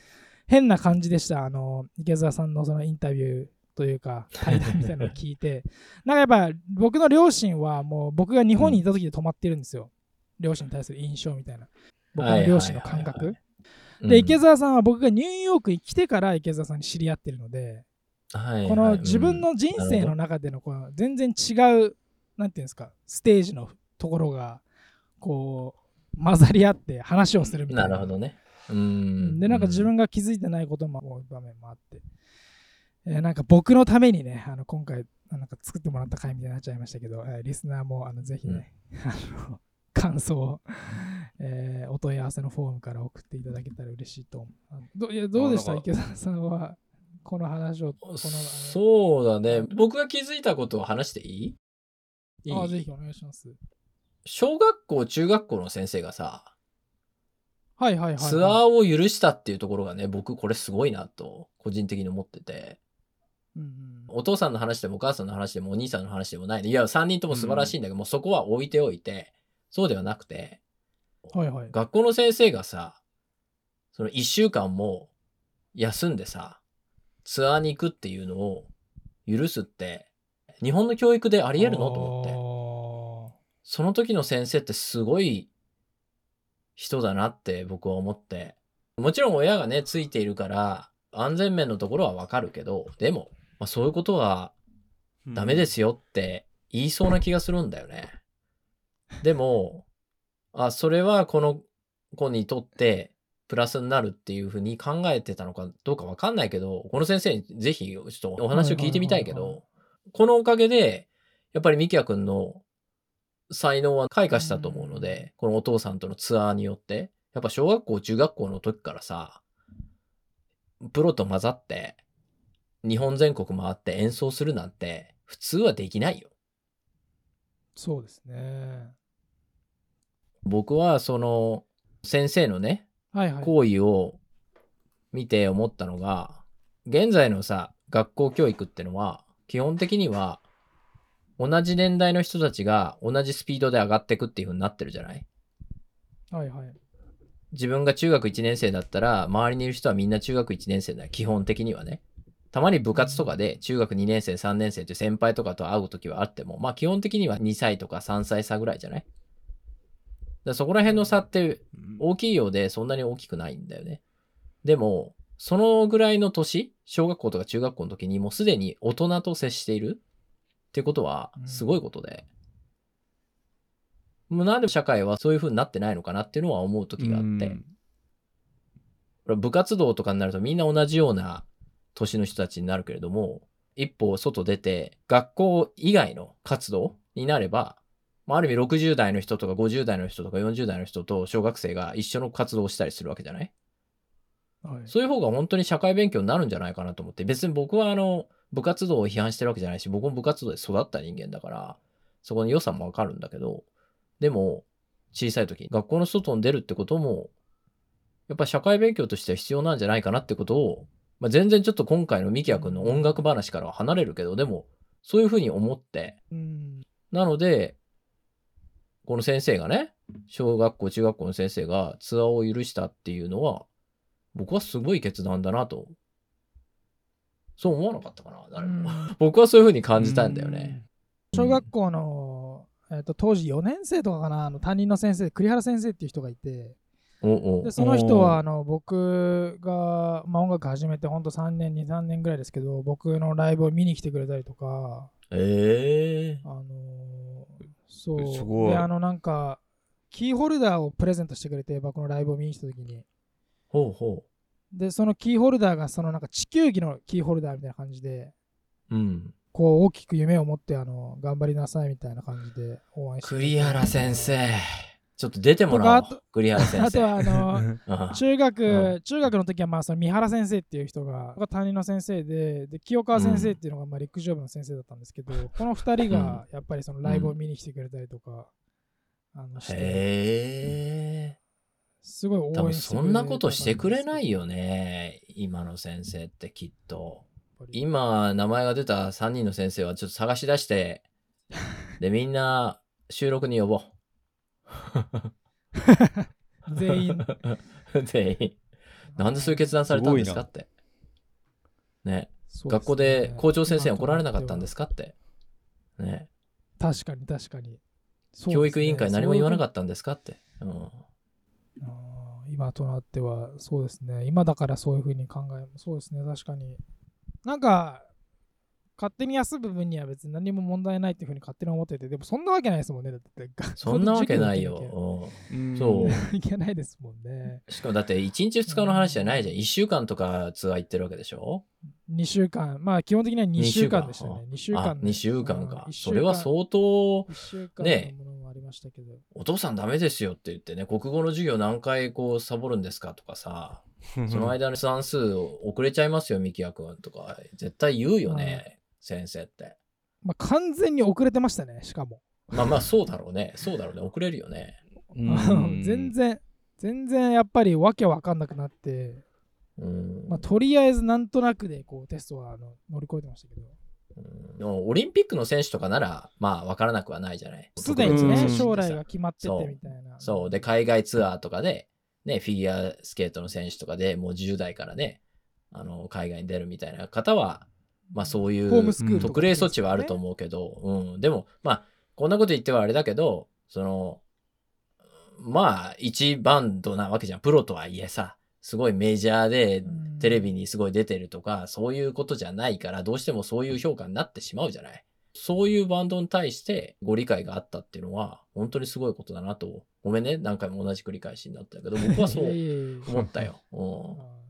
変な感じでした。あの、池澤さんのそのインタビューというか対談みたいなのを聞いて、なんかやっぱ僕の両親はもう僕が日本にいた時で止まってるんですよ。両親に対する印象みたいな。僕の両親の感覚。で、池澤さんは僕がニューヨークに来てから池澤さんに知り合ってるので、はいはいこの自分の人生の中でのこの全然違う、なんていうんですか、ステージのところが、こう、混ざり合って話をするみたいな。なるほどね。ううんん。で、なんか自分が気づいてないことも場面もあって、えーなんか僕のためにね、あの今回、なんか作ってもらった回みたいになっちゃいましたけど、えーリスナーもあのぜひね、あの感想を、えーお問い合わせのフォームから送っていただけたら嬉しいとどいやど。うでした？池澤さんは、この話を、この、そうだね。僕が気づいたことを話していい？いい？あぜひお願いします。小学校、中学校の先生がさ、はいはいはい、ツアーを許したっていうところがね、僕これすごいなと、個人的に思ってて。うんうん。お父さんの話でもお母さんの話でもお兄さんの話でもない。でいや3人とも素晴らしいんだけど、もうそこは置いておいてそうではなくてはいはい。学校の先生がさその1週間も休んでさツアーに行くっていうのを許すって日本の教育でありえるの？と思って思その時の先生ってすごい人だなって僕は思って。もちろん親がね、ついているから、安全面のところはわかるけど、でも、まあ、そういうことはダメですよって言いそうな気がするんだよね。でも、あ、それはこの子にとってプラスになるっていうふうに考えてたのかどうかわかんないけど、この先生にぜひちょっとお話を聞いてみたいけど、このおかげで、やっぱりミキヤ君の才能は開花したと思うので、このお父さんとのツアーによって、やっぱ小学校、中学校の時からさ、プロと混ざって、日本全国回って演奏するなんて、普通はできないよ。そうですね。僕はその先生のね、はいはい。行為を見て思ったのが、現在のさ、学校教育ってのは、基本的には、同じ年代の人たちが同じスピードで上がっていくっていう風になってるじゃない？はいはい。自分が中学1年生だったら、周りにいる人はみんな中学1年生だよ。基本的にはね。たまに部活とかで中学2年生、3年生という先輩とかと会う時はあっても、まあ基本的には2歳とか3歳差ぐらいじゃない？だそこら辺の差って大きいようでそんなに大きくないんだよね。でも、そのぐらいの年、小学校とか中学校の時にもうすでに大人と接しているってことはすごいことで。もうなんで社会はそういう風になってないのかなっていうのは思う時があって。これ部活動とかになるとみんな同じような年の人たちになるけれども、一歩外出て学校以外の活動になれば、まあ、ある意味60代の人とか50代の人とか40代の人と小学生が一緒の活動をしたりするわけじゃない？はい、そういう方が本当に社会勉強になるんじゃないかなと思って、別に僕はあの、部活動を批判してるわけじゃないし、僕も部活動で育った人間だから、そこの良さもわかるんだけど、でも、小さい時、学校の外に出るってことも、やっぱ社会勉強としては必要なんじゃないかなってことを、まあ、全然ちょっと今回のミキヤ君の音楽話からは離れるけど、でも、そういうふうに思って、うん。なので、この先生がね、小学校、中学校の先生がツアーを許したっていうのは、僕はすごい決断だなと。そう思わなかったかな、誰も。僕はそういうふうに感じたんだよね。小学校の、えー、と当時4年生とかかなあの担任の先生栗原先生っていう人がいて。おおでその人はあの僕が、まあ、音楽始めてほんと3年23年ぐらいですけど僕のライブを見に来てくれたりとか。ええあのーそうすごいであのなんかキーホルダーをプレゼントしてくれて僕のライブを見に来た時にほうほでそのキーホルダーがそのなんか地球儀のキーホルダーみたいな感じでう。うん。こう大きく夢を持ってあの頑張りなさいみたいな感じで応援して栗原先生。ちょっと出てもらおう。栗原先生。あとはあのうん中学、う中学の時はまあその三原先生っていう人がが担任の先生でで清川先生っていうのがまあ陸上部の先生だったんですけど、この二人がやっぱりそのライブを見に来てくれたりとか、あのしてへえ。すごい応援多分してそんなことしてくれないよよね。今の先生ってきっと。今、名前が出た3人の先生はちょっと探し出して、で、みんな収録に呼ぼ 全員う。全員。なんでそういう決断されたんですかって。ね。学校で校長先生に怒られなかったんですかって。ね。確かに確かに、教育委員会何も言わなかっったんですかって。うん。た今となってはそうですね今だからそういうふうに考えそうですね確かになんか勝手に休む分には別に何も問題ないっていうふうに勝手に思っててでもそんなわけないですもんね。だってそんなわけないよ。うん。そう。いけないですもんね。しかもだって1日2日の話じゃないじゃん。1週間とかツアー行ってるわけでしょ？2週間、まあ基本的には2週間でしたね。2週間。あ、2週間か。うん。それは相当、1週間。ね。お父さんダメですよって言ってね、国語の授業何回こうサボるんですかとかさ、その間に算数遅れちゃいますよ、ミキヤ君とか、絶対言うよね、先生って。まあ完全に遅れてましたね、しかも。まあまあ、そうだろうね。そうだろうね。遅れるよね。うん 全然、全然やっぱりわけわかんなくなって、うんまあ、とりあえずなんとなくでこうテストはあの乗り越えてましたけど、うんでもオリンピックの選手とかなら、まあ、わからなくはないじゃない。すでにね、うん将来が決まってそうてみたいな。そう。で、海外ツアーとかで、ね、フィギュアスケートの選手とかでもう10代からね、あの、海外に出るみたいな方は、まあそういう特例措置はあると思うけど、うん。でも、まあ、こんなこと言ってはあれだけど、その、まあ、一バンドなわけじゃん。プロとはいえさ、すごいメジャーでうんテレビにすごい出てるとか、そういうことじゃないから、どうしてもそういう評価になってしまうじゃない。そういうバンドに対してご理解があったっていうのは、本当にすごいことだなと。ごめんね、何回も同じ繰り返しになったけど、僕はそう思ったよ。うん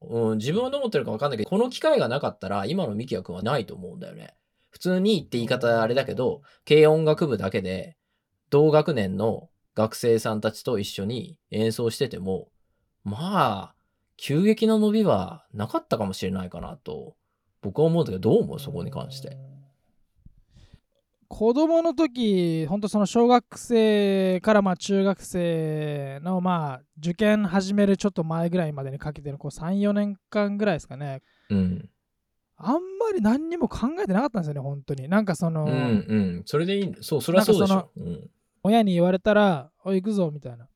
うん、自分はどう思ってるか分かんないけど、この機会がなかったら、今のミキヤ君はないと思うんだよね。普通にって言い方あれだけど、軽音楽部だけで、同学年の学生さんたちと一緒に演奏してても、まあ、急激な伸びはなかったかもしれないかなと、僕は思うんだけど、どう思う？そこに関して。子供の時本当その小学生からまあ中学生のまあ受験始めるちょっと前ぐらいまでにかけてのこう34年間ぐらいですかねうん。あんまり何にも考えてなかったんですよね本当になんかその、うんうん。それでいい。そう、それはそうでしょ。うん。親に言われたら「おい行くぞ」みたいな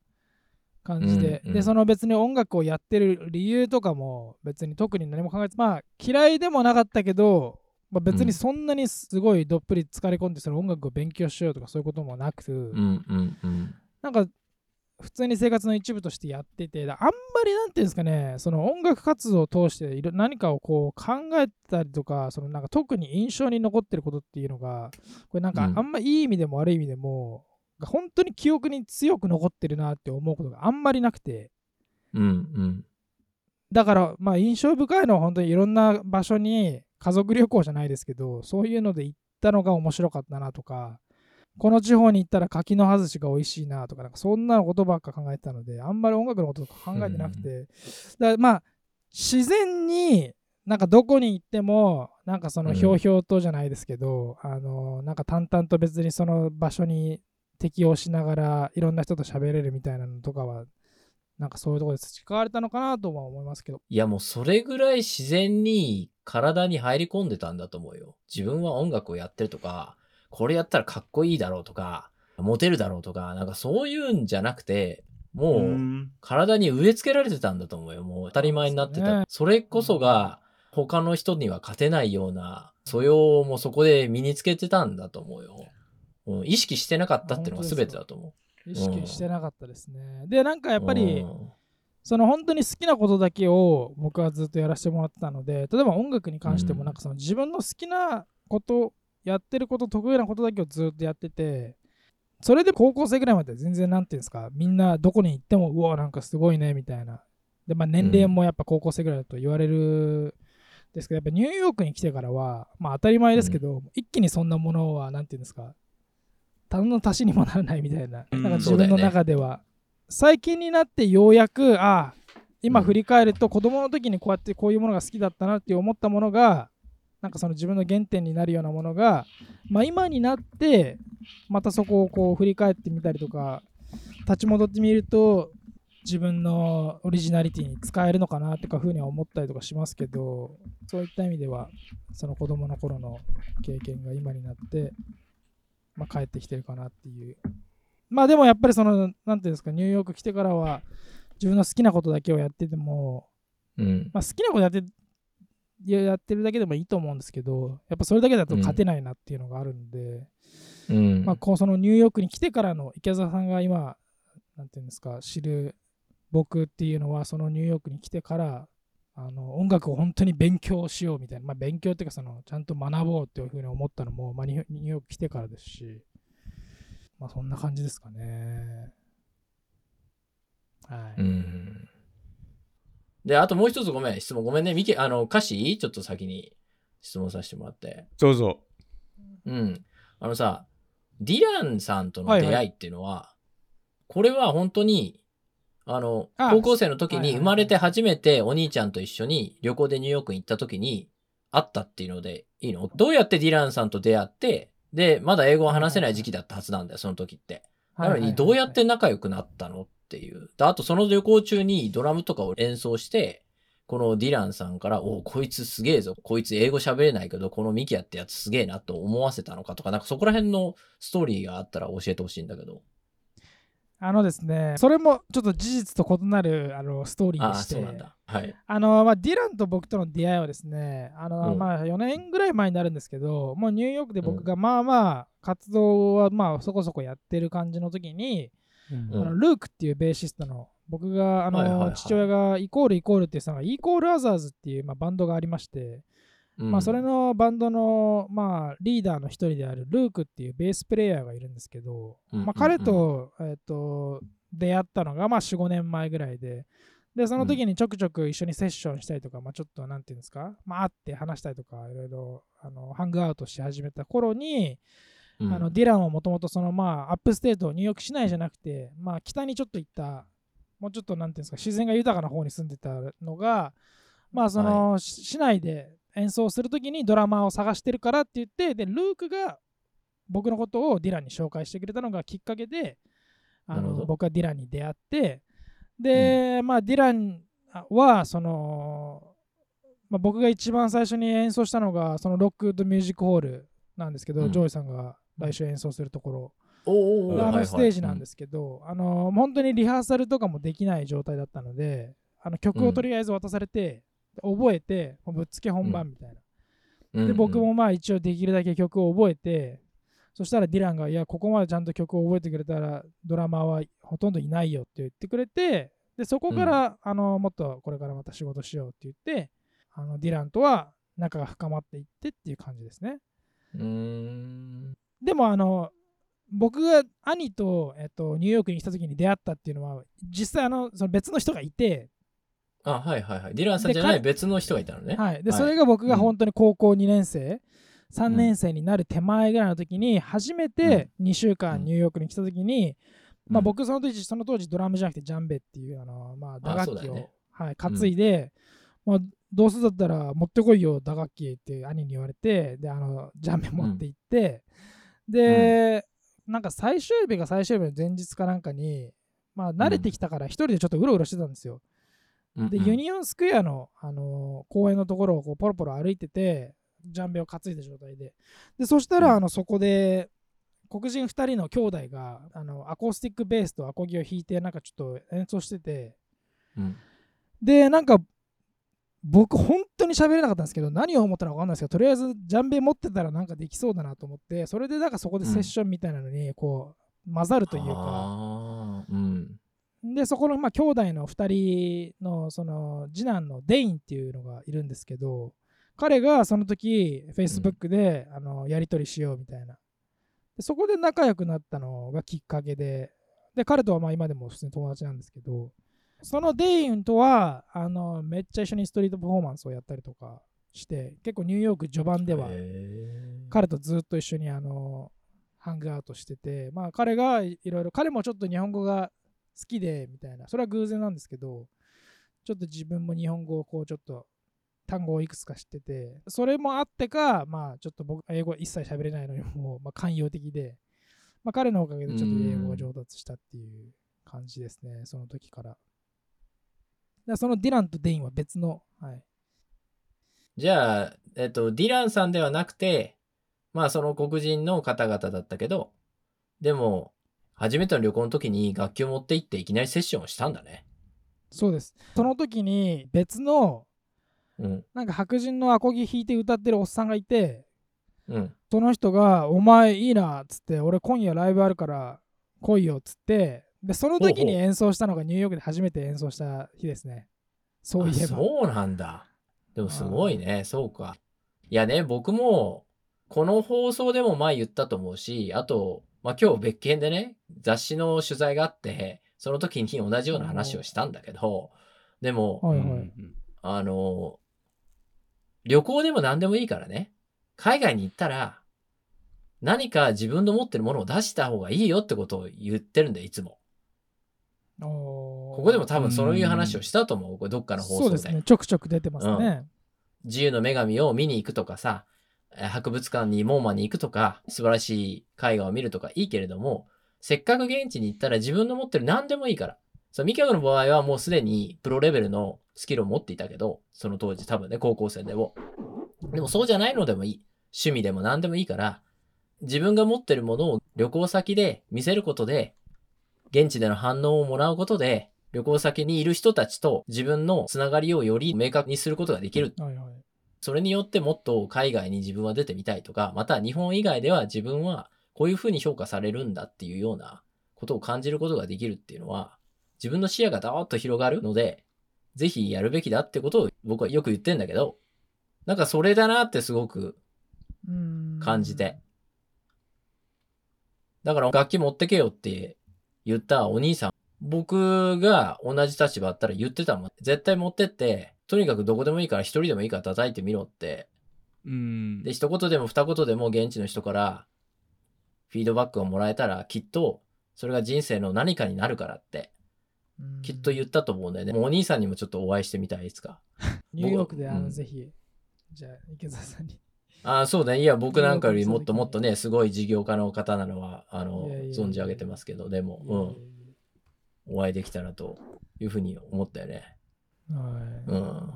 感じで、うんうんでその別に音楽をやってる理由とかも別に特に何も考えてまあ嫌いでもなかったけど、まあ、別にそんなにすごいどっぷり疲れ込んでその音楽を勉強しようとかそういうこともなく、うんうんうん。なんか普通に生活の一部としてやっててだあんまりなんていうんですかねその音楽活動を通して何かをこう考えたりとかそのなんか特に印象に残ってることっていうのがこれなんかうんあんまいい意味でも悪い意味でも、本当に記憶に強く残ってるなって思うことがあんまりなくてうんうん。だからまあ印象深いのは本当にいろんな場所に家族旅行じゃないですけどそういうので行ったのが面白かったなとかこの地方に行ったら柿の葉寿司が美味しいなとかなんかそんなことばっか考えてたのであんまり音楽のこととか考えてなくて、だからまあ自然になんかどこに行ってもなんかそのうん。ひょうひょうとじゃないですけど、あのなんか淡々と別にその場所に適応しながらいろんな人と喋れるみたいなのとかはなんかそういうところで培われたのかなとは思いますけどいやもうそれぐらい自然に体に入り込んでたんだと思うよ。自分は音楽をやってるとか、これやったらかっこいいだろうとか、モテるだろうとか、なんかそういうんじゃなくて、もう体に植え付けられてたんだと思うよ。もう当たり前になってた。そねそれこそが他の人には勝てないような素養もそこで身につけてたんだと思うよ。うん、意識してなかったっていうのが全てだと思意識してなかったですね。でなんかやう。っぱり、うんその本当に好きなことだけを僕はずっとやらせてもらってたので例えば音楽に関してうんもなんかその自分の好きなことやってること得意なことだけをずっとやっててそれで高校生ぐらいまで全然なんていうんですかみんなどこに行ってもうわなんかすごいねみたいなでまあ年齢もやっぱ高校生ぐらいだと言われるですけどやっぱニューヨークに来てからはまあ当たり前ですけど、一気にそんなものはなんていうんですか何の足しにもならないみたいな。うん。なんか自分の中では、最近になってようやくああ今振り返ると子供の時にこうやってこういうものが好きだったなって思ったものがなんかその自分の原点になるようなものが、まあ、今になってまたそこをこう振り返ってみたりとか立ち戻ってみると自分のオリジナリティに使えるのかなとかふうには思ったりとかしますけどそういった意味ではその子供の頃の経験が今になって、まあ、帰ってきてるかなっていうまあでもやっぱりそのなんていうんですかニューヨーク来てからは自分の好きなことだけをやってても、うん。まあ、好きなことやっていややってるだけでもいいと思うんですけどやっぱそれだけだと勝てないなっていうのがあるんで、うん。まあ、こうそのニューヨークに来てからの池澤さんが今なんていうんですか知る僕っていうのはそのニューヨークに来てからあの音楽を本当に勉強しようみたいな、まあ、勉強っていうかそのちゃんと学ぼうっていうふうに思ったのも、まあ、ニュニューヨーク来てからですし、まあ、そんな感じですかね。はい。うん。で、あともう一つごめん、質問ごめんね。ミケ、あの、歌詞ちょっと先に質問させてもらって。どうぞ。うん。あのさ、ディランさんとのはいはい出会いっていうのは、これは本当に、あの、あ高校生の時に生まれて初めてお兄ちゃんと一緒に旅行でニューヨークに行った時に会ったっていうのでいいの？どうやってディランさんと出会って、で、まだ英語を話せない時期だったはずなんだよ、その時って。なのに、どうやって仲良くなったのっていう。であと、その旅行中にドラムとかを演奏して、このディランさんから、おこいつすげえぞ。こいつ英語喋れないけど、このミキヤってやつすげえなと思わせたのかとか、なんかそこら辺のストーリーがあったら教えてほしいんだけど。あのですね、それもちょっと事実と異なるあのストーリーでして。あの、まあ、ディランと僕との出会いはですね、あの、うん。まあ、4年ぐらい前になるんですけど、もうニューヨークで僕がまあまあ活動はまあそこそこやってる感じの時に、うん。あのルークっていうベーシストの僕があの、父親がイコールイコールっていうのがイコールアザーズっていう、まあ、バンドがありまして、まあ、それのバンドの、まあ、リーダーの一人であるルークっていうベースプレイヤーがいるんですけど、うんまあ、彼と,、えっと出会ったのが、まあ、45年前ぐらいででその時にちょくちょく一緒にセッションしたりとか、まあ、ちょっとなんていうんですか、まあ、会って話したりとかいろいろあのハングアウトし始めた頃に、うん。あのディランはもともとそのまあアップステートニューヨーク市内じゃなくて、まあ、北にちょっと行ったもうちょっとなんていうんですか自然が豊かな方に住んでたのがまあその、し市内で演奏するときにドラマーを探してるからって言ってでルークが僕のことをディランに紹介してくれたのがきっかけであの僕はディランに出会ってで、まあディランはその、まあ、僕が一番最初に演奏したのがその Rockwood Music Hall なんですけど、うん。ジョイさんが来週演奏するところ、あのはいはい。ステージなんですけど、あの本当にリハーサルとかもできない状態だったのであの曲をとりあえず渡されて、覚えてぶっつけ本番みたいな、うんで僕もまあ一応できるだけ曲を覚えてそしたらディランがいやここまでちゃんと曲を覚えてくれたらドラマーはほとんどいないよって言ってくれてでそこから、あのもっとこれからまた仕事しようって言ってあのディランとは仲が深まっていってっていう感じですね。うーん。でもあの僕が兄と、えっと、ニューヨークに来た時に出会ったっていうのは実際あのその別の人がいて、あ、はいはいはい。ディランさんじゃない別の人がいたのね。はい、ではい。それが僕がうん。本当に高校2年生、3年生になる手前ぐらいの時に初めて2週間ニューヨークに来た時に、まあ、うん僕その時その当時ドラムじゃなくてジャンベっていうあの、まあ、打楽器を、ね。はい、担いで、まあ、どうせだったら持ってこいよ打楽器って兄に言われてであのジャンベ持って行って、で、なんか最終日が最終日の前日かなんかに、まあ、慣れてきたから一人でちょっとうろうろしてたんですよ。で、うんうん。ユニオンスクエアの、あのー公園のところをこうポロポロ歩いてて、ジャンベを担いだ状態で。で、そしたら、うん。あのそこで、黒人2人の兄弟があのアコースティックベースとアコギを弾いて、なんかちょっと演奏してて、うん。で、なんか、僕、本当に喋れなかったんですけど、何を思ったのか分かんないですけど、とりあえず、ジャンベ持ってたらなんかできそうだなと思って、それで、なんかそこでセッションみたいなのに、こう、混ざるというか。でそこのまあ兄弟の2人のその次男のデインっていうのがいるんですけど彼がその時 Facebook で、あのやり取りしようみたいな。でそこで仲良くなったのがきっかけでで彼とはまあ今でも普通に友達なんですけどそのデインとはあのめっちゃ一緒にストリートパフォーマンスをやったりとかして結構ニューヨーク序盤では彼とずっと一緒にあのハングアウトしてて、まあ彼がいろいろ、彼もちょっと日本語が好きでみたいな、それは偶然なんですけど、ちょっと自分も日本語をこうちょっと単語をいくつか知ってて、それもあってか、まあちょっと僕、英語一切喋れないのにも、まあ、寛容的で、まあ彼のおかげでちょっと英語が上達したっていう感じですね、その時から。だからそのディランとデインは別の、はい。じゃあ、えっと、ディランさんではなくて、まあその黒人の方々だったけど、でも、初めての旅行の時に楽器を持って行っていきなりセッションをしたんだね。そうです。その時に別のうん。なんか白人のアコギ弾いて歌ってるおっさんがいて、うん。その人が、お前いいなっつって、俺今夜ライブあるから来いよっつって、で、その時に演奏したのがニューヨークで初めて演奏した日ですね。そういえば。あそうなんだ。でもすごいね。そうか。いやね、僕も、この放送でも前言ったと思うし、あと、まあ今日別件でね、雑誌の取材があって、その時に同じような話をしたんだけど、でも、はいはい。うんあの、旅行でも何でもいいからね、海外に行ったら、何か自分の持ってるものを出した方がいいよってことを言ってるんだよ、いつも。こここでも多分そういう話をしたと思う。これどっかの放送で。そうですね。ちょくちょく出てますね。自由の女神を見に行くとかさ、えー博物館にモーマに行くとか、素晴らしい絵画を見るとかいいけれども、せっかく現地に行ったら自分の持ってる何でもいいから。そう、ミキャの場合はもうすでにプロレベルのスキルを持っていたけど、その当時多分ね、高校生でも。でもそうじゃないのでもいい。趣味でも何でもいいから、自分が持ってるものを旅行先で見せることで、現地での反応をもらうことで、旅行先にいる人たちと自分のつながりをより明確にすることができる。はいはい。それによってもっと海外に自分は出てみたいとか、また日本以外では自分はこういうふうに評価されるんだっていうようなことを感じることができるっていうのは、自分の視野がダーッと広がるので、ぜひやるべきだってことを僕はよく言ってんだけど、なんかそれだなってすごく感じて。だから楽器持ってけよって言ったお兄さん、僕が同じ立場だったら言ってたもん。絶対持ってって、とにかくどこでもいいから一人でもいいから叩いてみろって。うん。で、一言でも二言でも現地の人からフィードバックをもらえたら、きっとそれが人生の何かになるからって、うんきっと言ったと思うんだよね。もうお兄さんにもちょっとお会いしてみたい、いつか？ニューヨークであの、うんぜひ、じゃあ池澤さんに。あ あ、そうね。いや、僕なんかよりもっともっとね、すごい事業家の方なのは、あの、存じ上げてますけど、でも、うん。お会いできたらというふうに思ったよね。はいうん。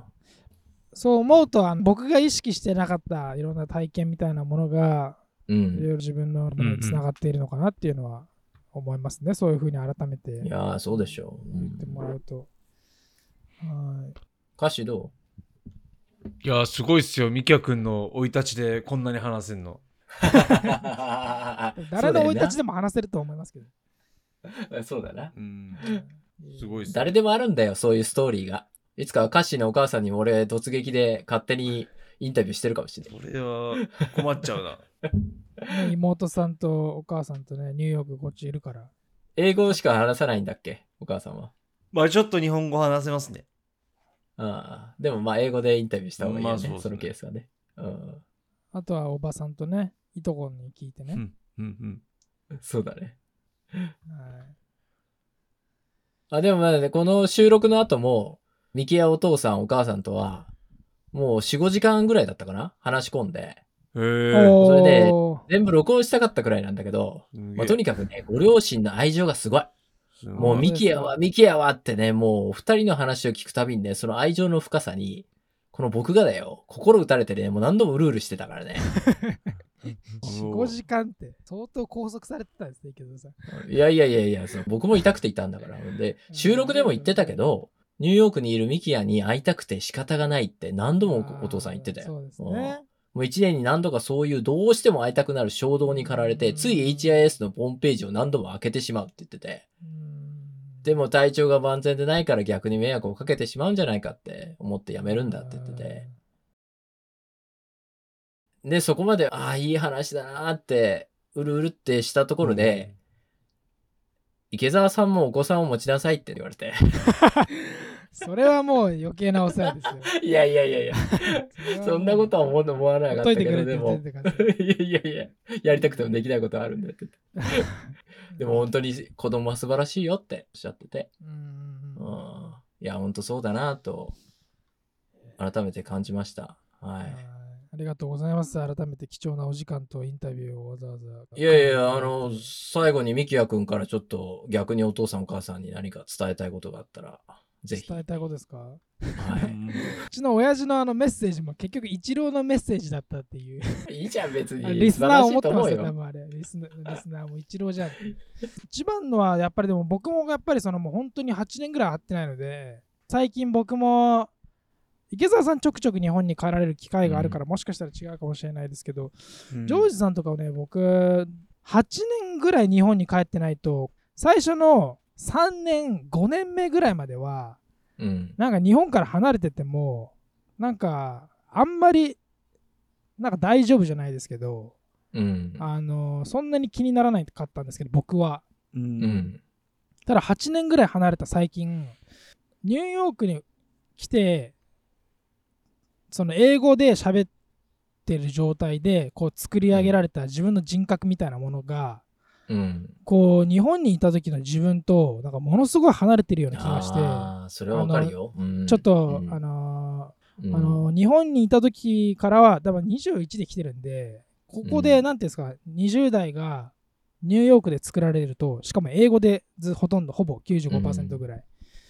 そう思うとあの僕が意識してなかったいろんな体験みたいなものがいろいうん。ろ自分のものにつながっているのかなっていうのは思いますね。そういうふうに改めていやー、そうでしょう。う言ってん、もらうと。はい歌詞どいや、すごいっすよ。ミキヤ君の生い立ちでこんなに話せんの。う 誰の生い立ちででも話せると思いますけど。そうだな。うん。すごいっすね。誰でもあるんだよ、そういうストーリーが。いつか歌詞のお母さんにも俺突撃で勝手にインタビューしてるかもしれない。これは困っちゃうな。ね 妹さんとお母さんとね、ニューヨークこっちいるから。英語しか話さないんだっけ？お母さんは。まあちょっと日本語話せますね。ああ。でもまあ英語でインタビューした方がいいよね。まあそねそのケースはね。うん。あとはおばさんとね、いとこに聞いてね。うん。うんうん。そうだね。はいあ、でもまあね、この収録の後も、ミキヤお父さんお母さんとは、もう4、5時間ぐらいだったかな？話し込んで。それで全部録音したかったくらいなんだけど、まあ、とにかくね、ご両親の愛情がすごい。もうミキヤは、ミキヤはってね、もう二人の話を聞くたびにね、その愛情の深さに、この僕がだよ、心打たれてね、もう何度もうるうるしてたからね。4、5時間って相当拘束されてたんですね、池澤さん。いやいやいやいや、その僕も痛くていたんだから。で、収録でも言ってたけど、ニューヨークにいるミキヤに会いたくて仕方がないって何度もお父さん言ってたよ。そうですうんね。もう一年に何度かそういうどうしても会いたくなる衝動に駆られて、つい HIS のホームページを何度も開けてしまうって言ってて、うんでも体調が万全でないから逆に迷惑をかけてしまうんじゃないかって思ってやめるんだって言ってて。で、そこまで、ああ、いい話だなーって、うるうるってしたところで、池澤さんもお子さんを持ちなさいって言われて。それはもう余計なお世話ですよ。いやいやいやいや、そんなことは思う思わなかったけど、でも。いやいやいや、やりたくてもできないことはあるんだって。でも本当に子供は素晴らしいよっておっしゃってて。うん。いや、本当そうだなと、改めて感じました。ははいありがとうございます。改めて貴重なお時間とインタビューをわざわざ。い。いやいや、あの、最後にミキヤ君からちょっと逆にお父さんお母さんに何か伝えたいことがあったら、ぜひ。伝えたいことですか？は うちの親父のあのメッセージも結局一郎のメッセージだったっていう。い。いいじゃん、別に。リスナー思ってますよ、多分あれ。リスナーリスナーも一郎じゃん。一番のはやっぱりでも僕もやっぱりそのもう本当に8年ぐらい会ってないので、最近僕も池澤さんちょくちょく日本に帰られる機会があるから、もしかしたら違うかもしれないですけど、ジョージさんとかはね、僕、8年ぐらい日本に帰ってないと、最初の3年、5年目ぐらいまでは、うん。なんか日本から離れてても、なんか、あんまり、なんか大丈夫じゃないですけど、うん。あのそんなに気にならないかったんですけど、僕は。う。うんん。ただ8年ぐらい離れた最近、ニューヨークに来て、その英語で喋ってる状態で、こう作り上げられた自分の人格みたいなものが、うん。こう日本にいた時の自分と、なんかものすごい離れてるような気がして、ああ、それはわかるよ。うん。ちょっと、うん。あのうん。あの日本にいた時からは多分21で来てるんでここでうん。何ていうんですか、20代がニューヨークで作られるとしかも英語でずほとんどほぼ95%ぐらい、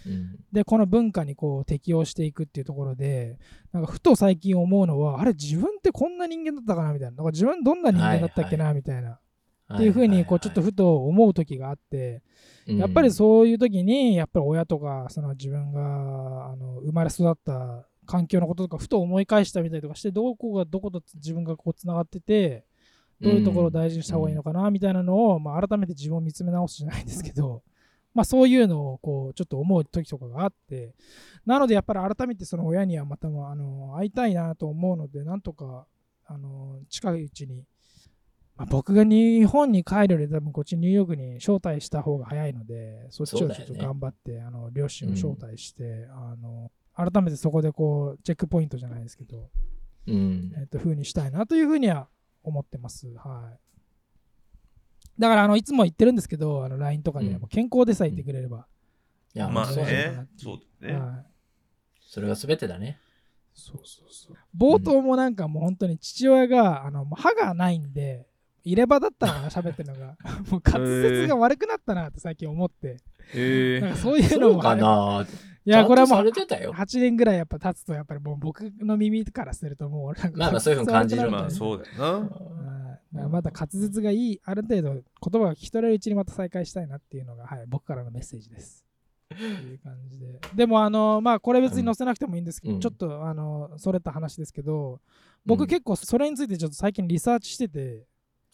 うん。でこの文化にこう適応していくっていうところでなんかふと最近思うのはあれ自分ってこんな人間だったかなみたいな。なんか自分どんな人間だったっけなみたいな、っていうふうにこうちょっとふと思う時があって、やっぱりそういう時にやっぱり親とかその自分があの生まれ育った環境のこととかふと思い返したみたりとかしてどこがどこと自分がこうつながっててどういうところを大事にした方がいいのかなみたいなのを、まあ、改めて自分を見つめ直すじゃないんですけど、まあ、そういうのをこうちょっと思う時とかがあってなのでやっぱり改めてその親にはまたもあの会いたいなと思うのでなんとかあの近いうちに、まあ、僕が日本に帰るより多分こっちニューヨークに招待した方が早いのでそっちをちょっと頑張って、あの両親を招待して、あの改めてそこでこうチェックポイントじゃないですけど、うんえっと、風にしたいなというふうには思ってます。はい。だから、あの、いつも言ってるんですけど、あの、LINE とかで、うんもう健康でさえいてくれれば。いやまあそうだねね。そうだね。はい。それが全てだねそうそうそう。冒頭もなんかもう本当に父親が、あの、もう歯がないんで、入れ歯だったのかな、喋ってるのが。もう滑舌が悪くなったなって最近思って。へえなんかそういうのも。かないや、これはもうちゃんとされてたよ8年ぐらいやっぱ経つと、やっぱりもう僕の耳からするともうなんかまあまあそういうふうに 感じるまあうそうだよな。はいだからまだ滑舌がいい、ある程度言葉が聞き取れるうちにまた再開したいなっていうのが、はい、僕からのメッセージです。っていう感じで。でも、あの、まあ、これ別に載せなくてもいいんですけど、うんちょっと、あの、それた話ですけど、僕うん結構それについてちょっと最近リサーチしてて、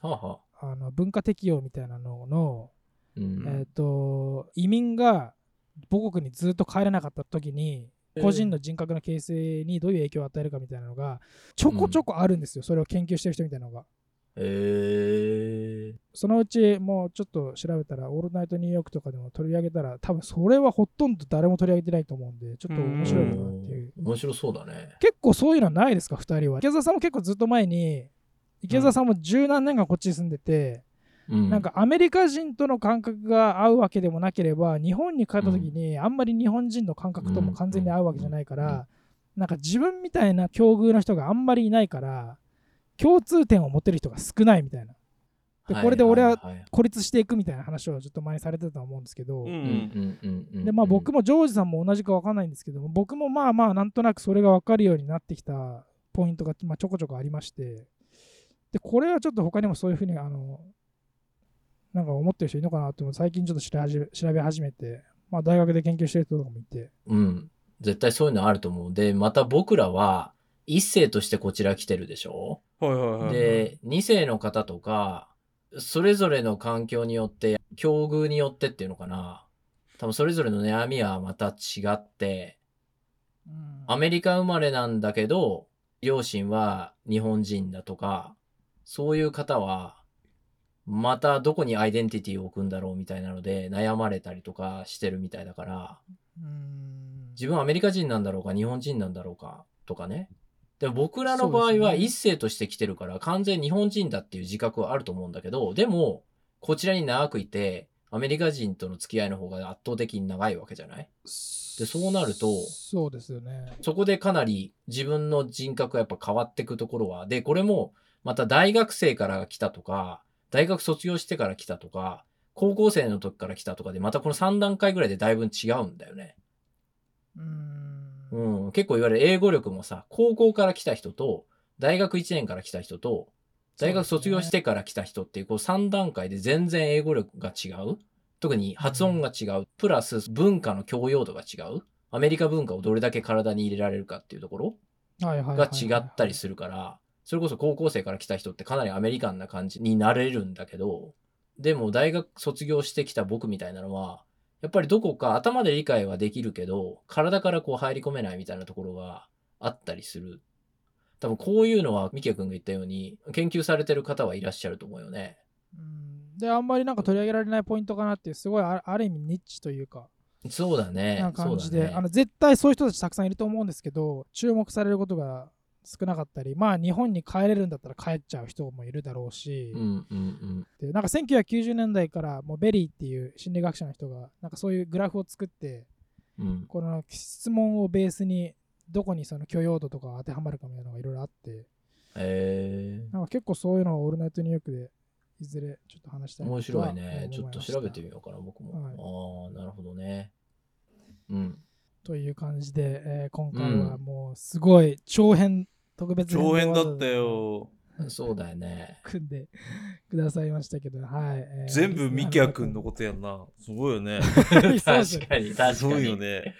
はあはあ。あの文化適用みたいなのの、うん。えっ、と、移民が母国にずっと帰れなかった時に、個人の人格の形成にどういう影響を与えるかみたいなのがちょこちょこあるんですよ、それを研究してる人みたいなのが。へえ。そのうちもうちょっと調べたら、オールナイトニューヨークとかでも取り上げたら、多分それはほとんど誰も取り上げてないと思うんで、ちょっと面白いなっていう。面白そうだね。結構そういうのはないですか、2人は。池澤さんも結構ずっと前に、池澤さんも十何年間こっちに住んでて、うん。なんかアメリカ人との感覚が合うわけでもなければ、日本に帰った時にあんまり日本人の感覚とも完全に合うわけじゃないから、なんか自分みたいな境遇の人があんまりいないから、共通点を持てる人が少ないみたいな。でこれで俺は孤立していくみたいな話をずっと前にされてたと思うんですけど、でまあ僕もジョージさんも同じか分かんないんですけど僕もまあまあなんとなくそれが分かるようになってきたポイントが、まあ、ちょこちょこありましてでこれはちょっと他にもそういうふうにあのなんか思ってる人いるのかなって最近ちょっと調べ始め調べ始めて、まあ、大学で研究してる人とかもいて。うん。絶対そういうのあると思う。でまた僕らは一世としてこちら来てるでしょ？はいはいはい。で二世の方とかそれぞれの環境によって境遇によってっていうのかな。多分それぞれの悩みはまた違ってアメリカ生まれなんだけど両親は日本人だとかそういう方はまたどこにアイデンティティを置くんだろうみたいなので悩まれたりとかしてるみたいだからうん。自分はアメリカ人なんだろうか日本人なんだろうかとかね。でも僕らの場合は一世として来てるから完全に日本人だっていう自覚はあると思うんだけどでもこちらに長くいてアメリカ人との付き合いの方が圧倒的に長いわけじゃない？でそうなるとそうですよね。そこでかなり自分の人格がやっぱ変わっていくところは、で、これもまた大学生から来たとか、大学卒業してから来たとか、高校生の時から来たとかで、またこの3段階ぐらいでだいぶ違うんだよね。うんうん、結構言われる英語力もさ、高校から来た人と、大学1年から来た人と、大学卒業してから来た人っていう、こう3段階で全然英語力が違う。特に発音が違う。プラス文化の教養度が違う。アメリカ文化をどれだけ体に入れられるかっていうところはいはいはいがはい違ったりするから、それこそ高校生から来た人ってかなりアメリカンな感じになれるんだけど、でも大学卒業してきた僕みたいなのは、やっぱりどこか頭で理解はできるけど、体からこう入り込めないみたいなところがあったりする。多分こういうのは、ミキヤ君が言ったように、研究されてる方はいらっしゃると思うよね。うんであんまりなんか取り上げられないポイントかなっていうすごいあある意味ニッチというかそうだね。な感じで、ねあの絶対そういう人たちたくさんいると思うんですけど注目されることが少なかったりまあ日本に帰れるんだったら帰っちゃう人もいるだろうし、うんうんうん。でなんか1990年代からもう Berry っていう心理学者の人がなんかそういうグラフを作ってうん。この質問をベースにどこにその許容度とか当てはまるかみたいなのがいろいろあってえなんか結構そういうのをオールナイトニューヨークでいずれちょっと話したー、いな面白いね。ちょっと調べてみよようかな、僕はいも。ああ、なるほどね。うん。という感じで、えー今回はもうすごい長編特別長編だったよ。そうだよね。組んで くださいましたけど、はい。えー全部ミキヤくんのことやんな。すごいよね。確かに、確かに。すごいよね。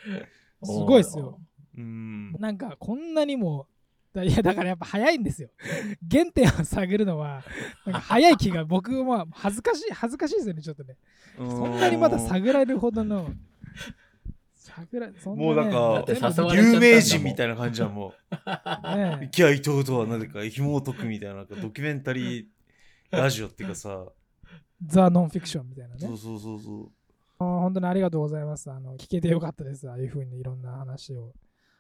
すごいっすよ。うん。なんかこんなにもだいやだからやっぱ早いんですよ。原点を探るのはなんか早い気が僕は恥ずかしい恥ずかしいですよねちょっとね。そんなにまだ探られるほどの探らそんな、ね、もうなんか有名人みたいな感じじゃん、もう。ねミキヤ伊藤とはなぜか紐解くみたいななんかドキュメンタリーラジオっていうかさ。ザ・ノンフィクションみたいなね。そうそうそうそう。本当にありがとうございます。あの聞けてよかったです。ああいうふうにいろんな話を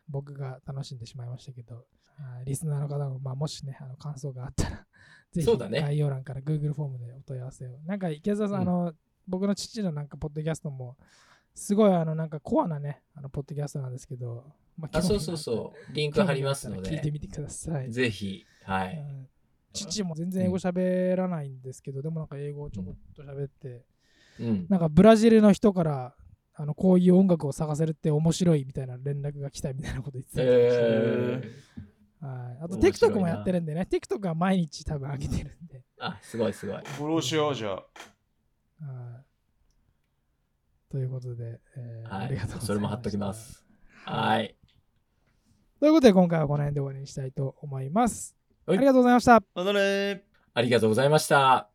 僕が楽しんでしまいましたけど、あーリスナーの方も、まあ、もしね、あの感想があったら、ぜひそうだね概要欄から Google フォームでお問い合わせを。なんか池澤さん、うんあの僕の父のなんかポッドキャストも、すごいあのなんかコアなね、あのポッドキャストなんですけど、まあ、そうそうそう。リンク貼りますので、聞いてみてください。ぜひ、はい。うん父も全然英語喋らないんですけど、でもなんか英語をちょこっと喋って、うん。なんかブラジルの人からあのこういう音楽を探せるって面白いみたいな連絡が来たみたいなこと言ってたりとかしてえー、はいあと TikTok もやってるんでね TikTok は毎日多分上げてるんで、あ、すごいすごい。フォローしようじゃあ。はいということで、えーはいありがとうございま。したそれも貼っときます。はい。ということで今回はこの辺で終わりにしたいと思います。はいありがとうございました。またねー。ありがとうございました。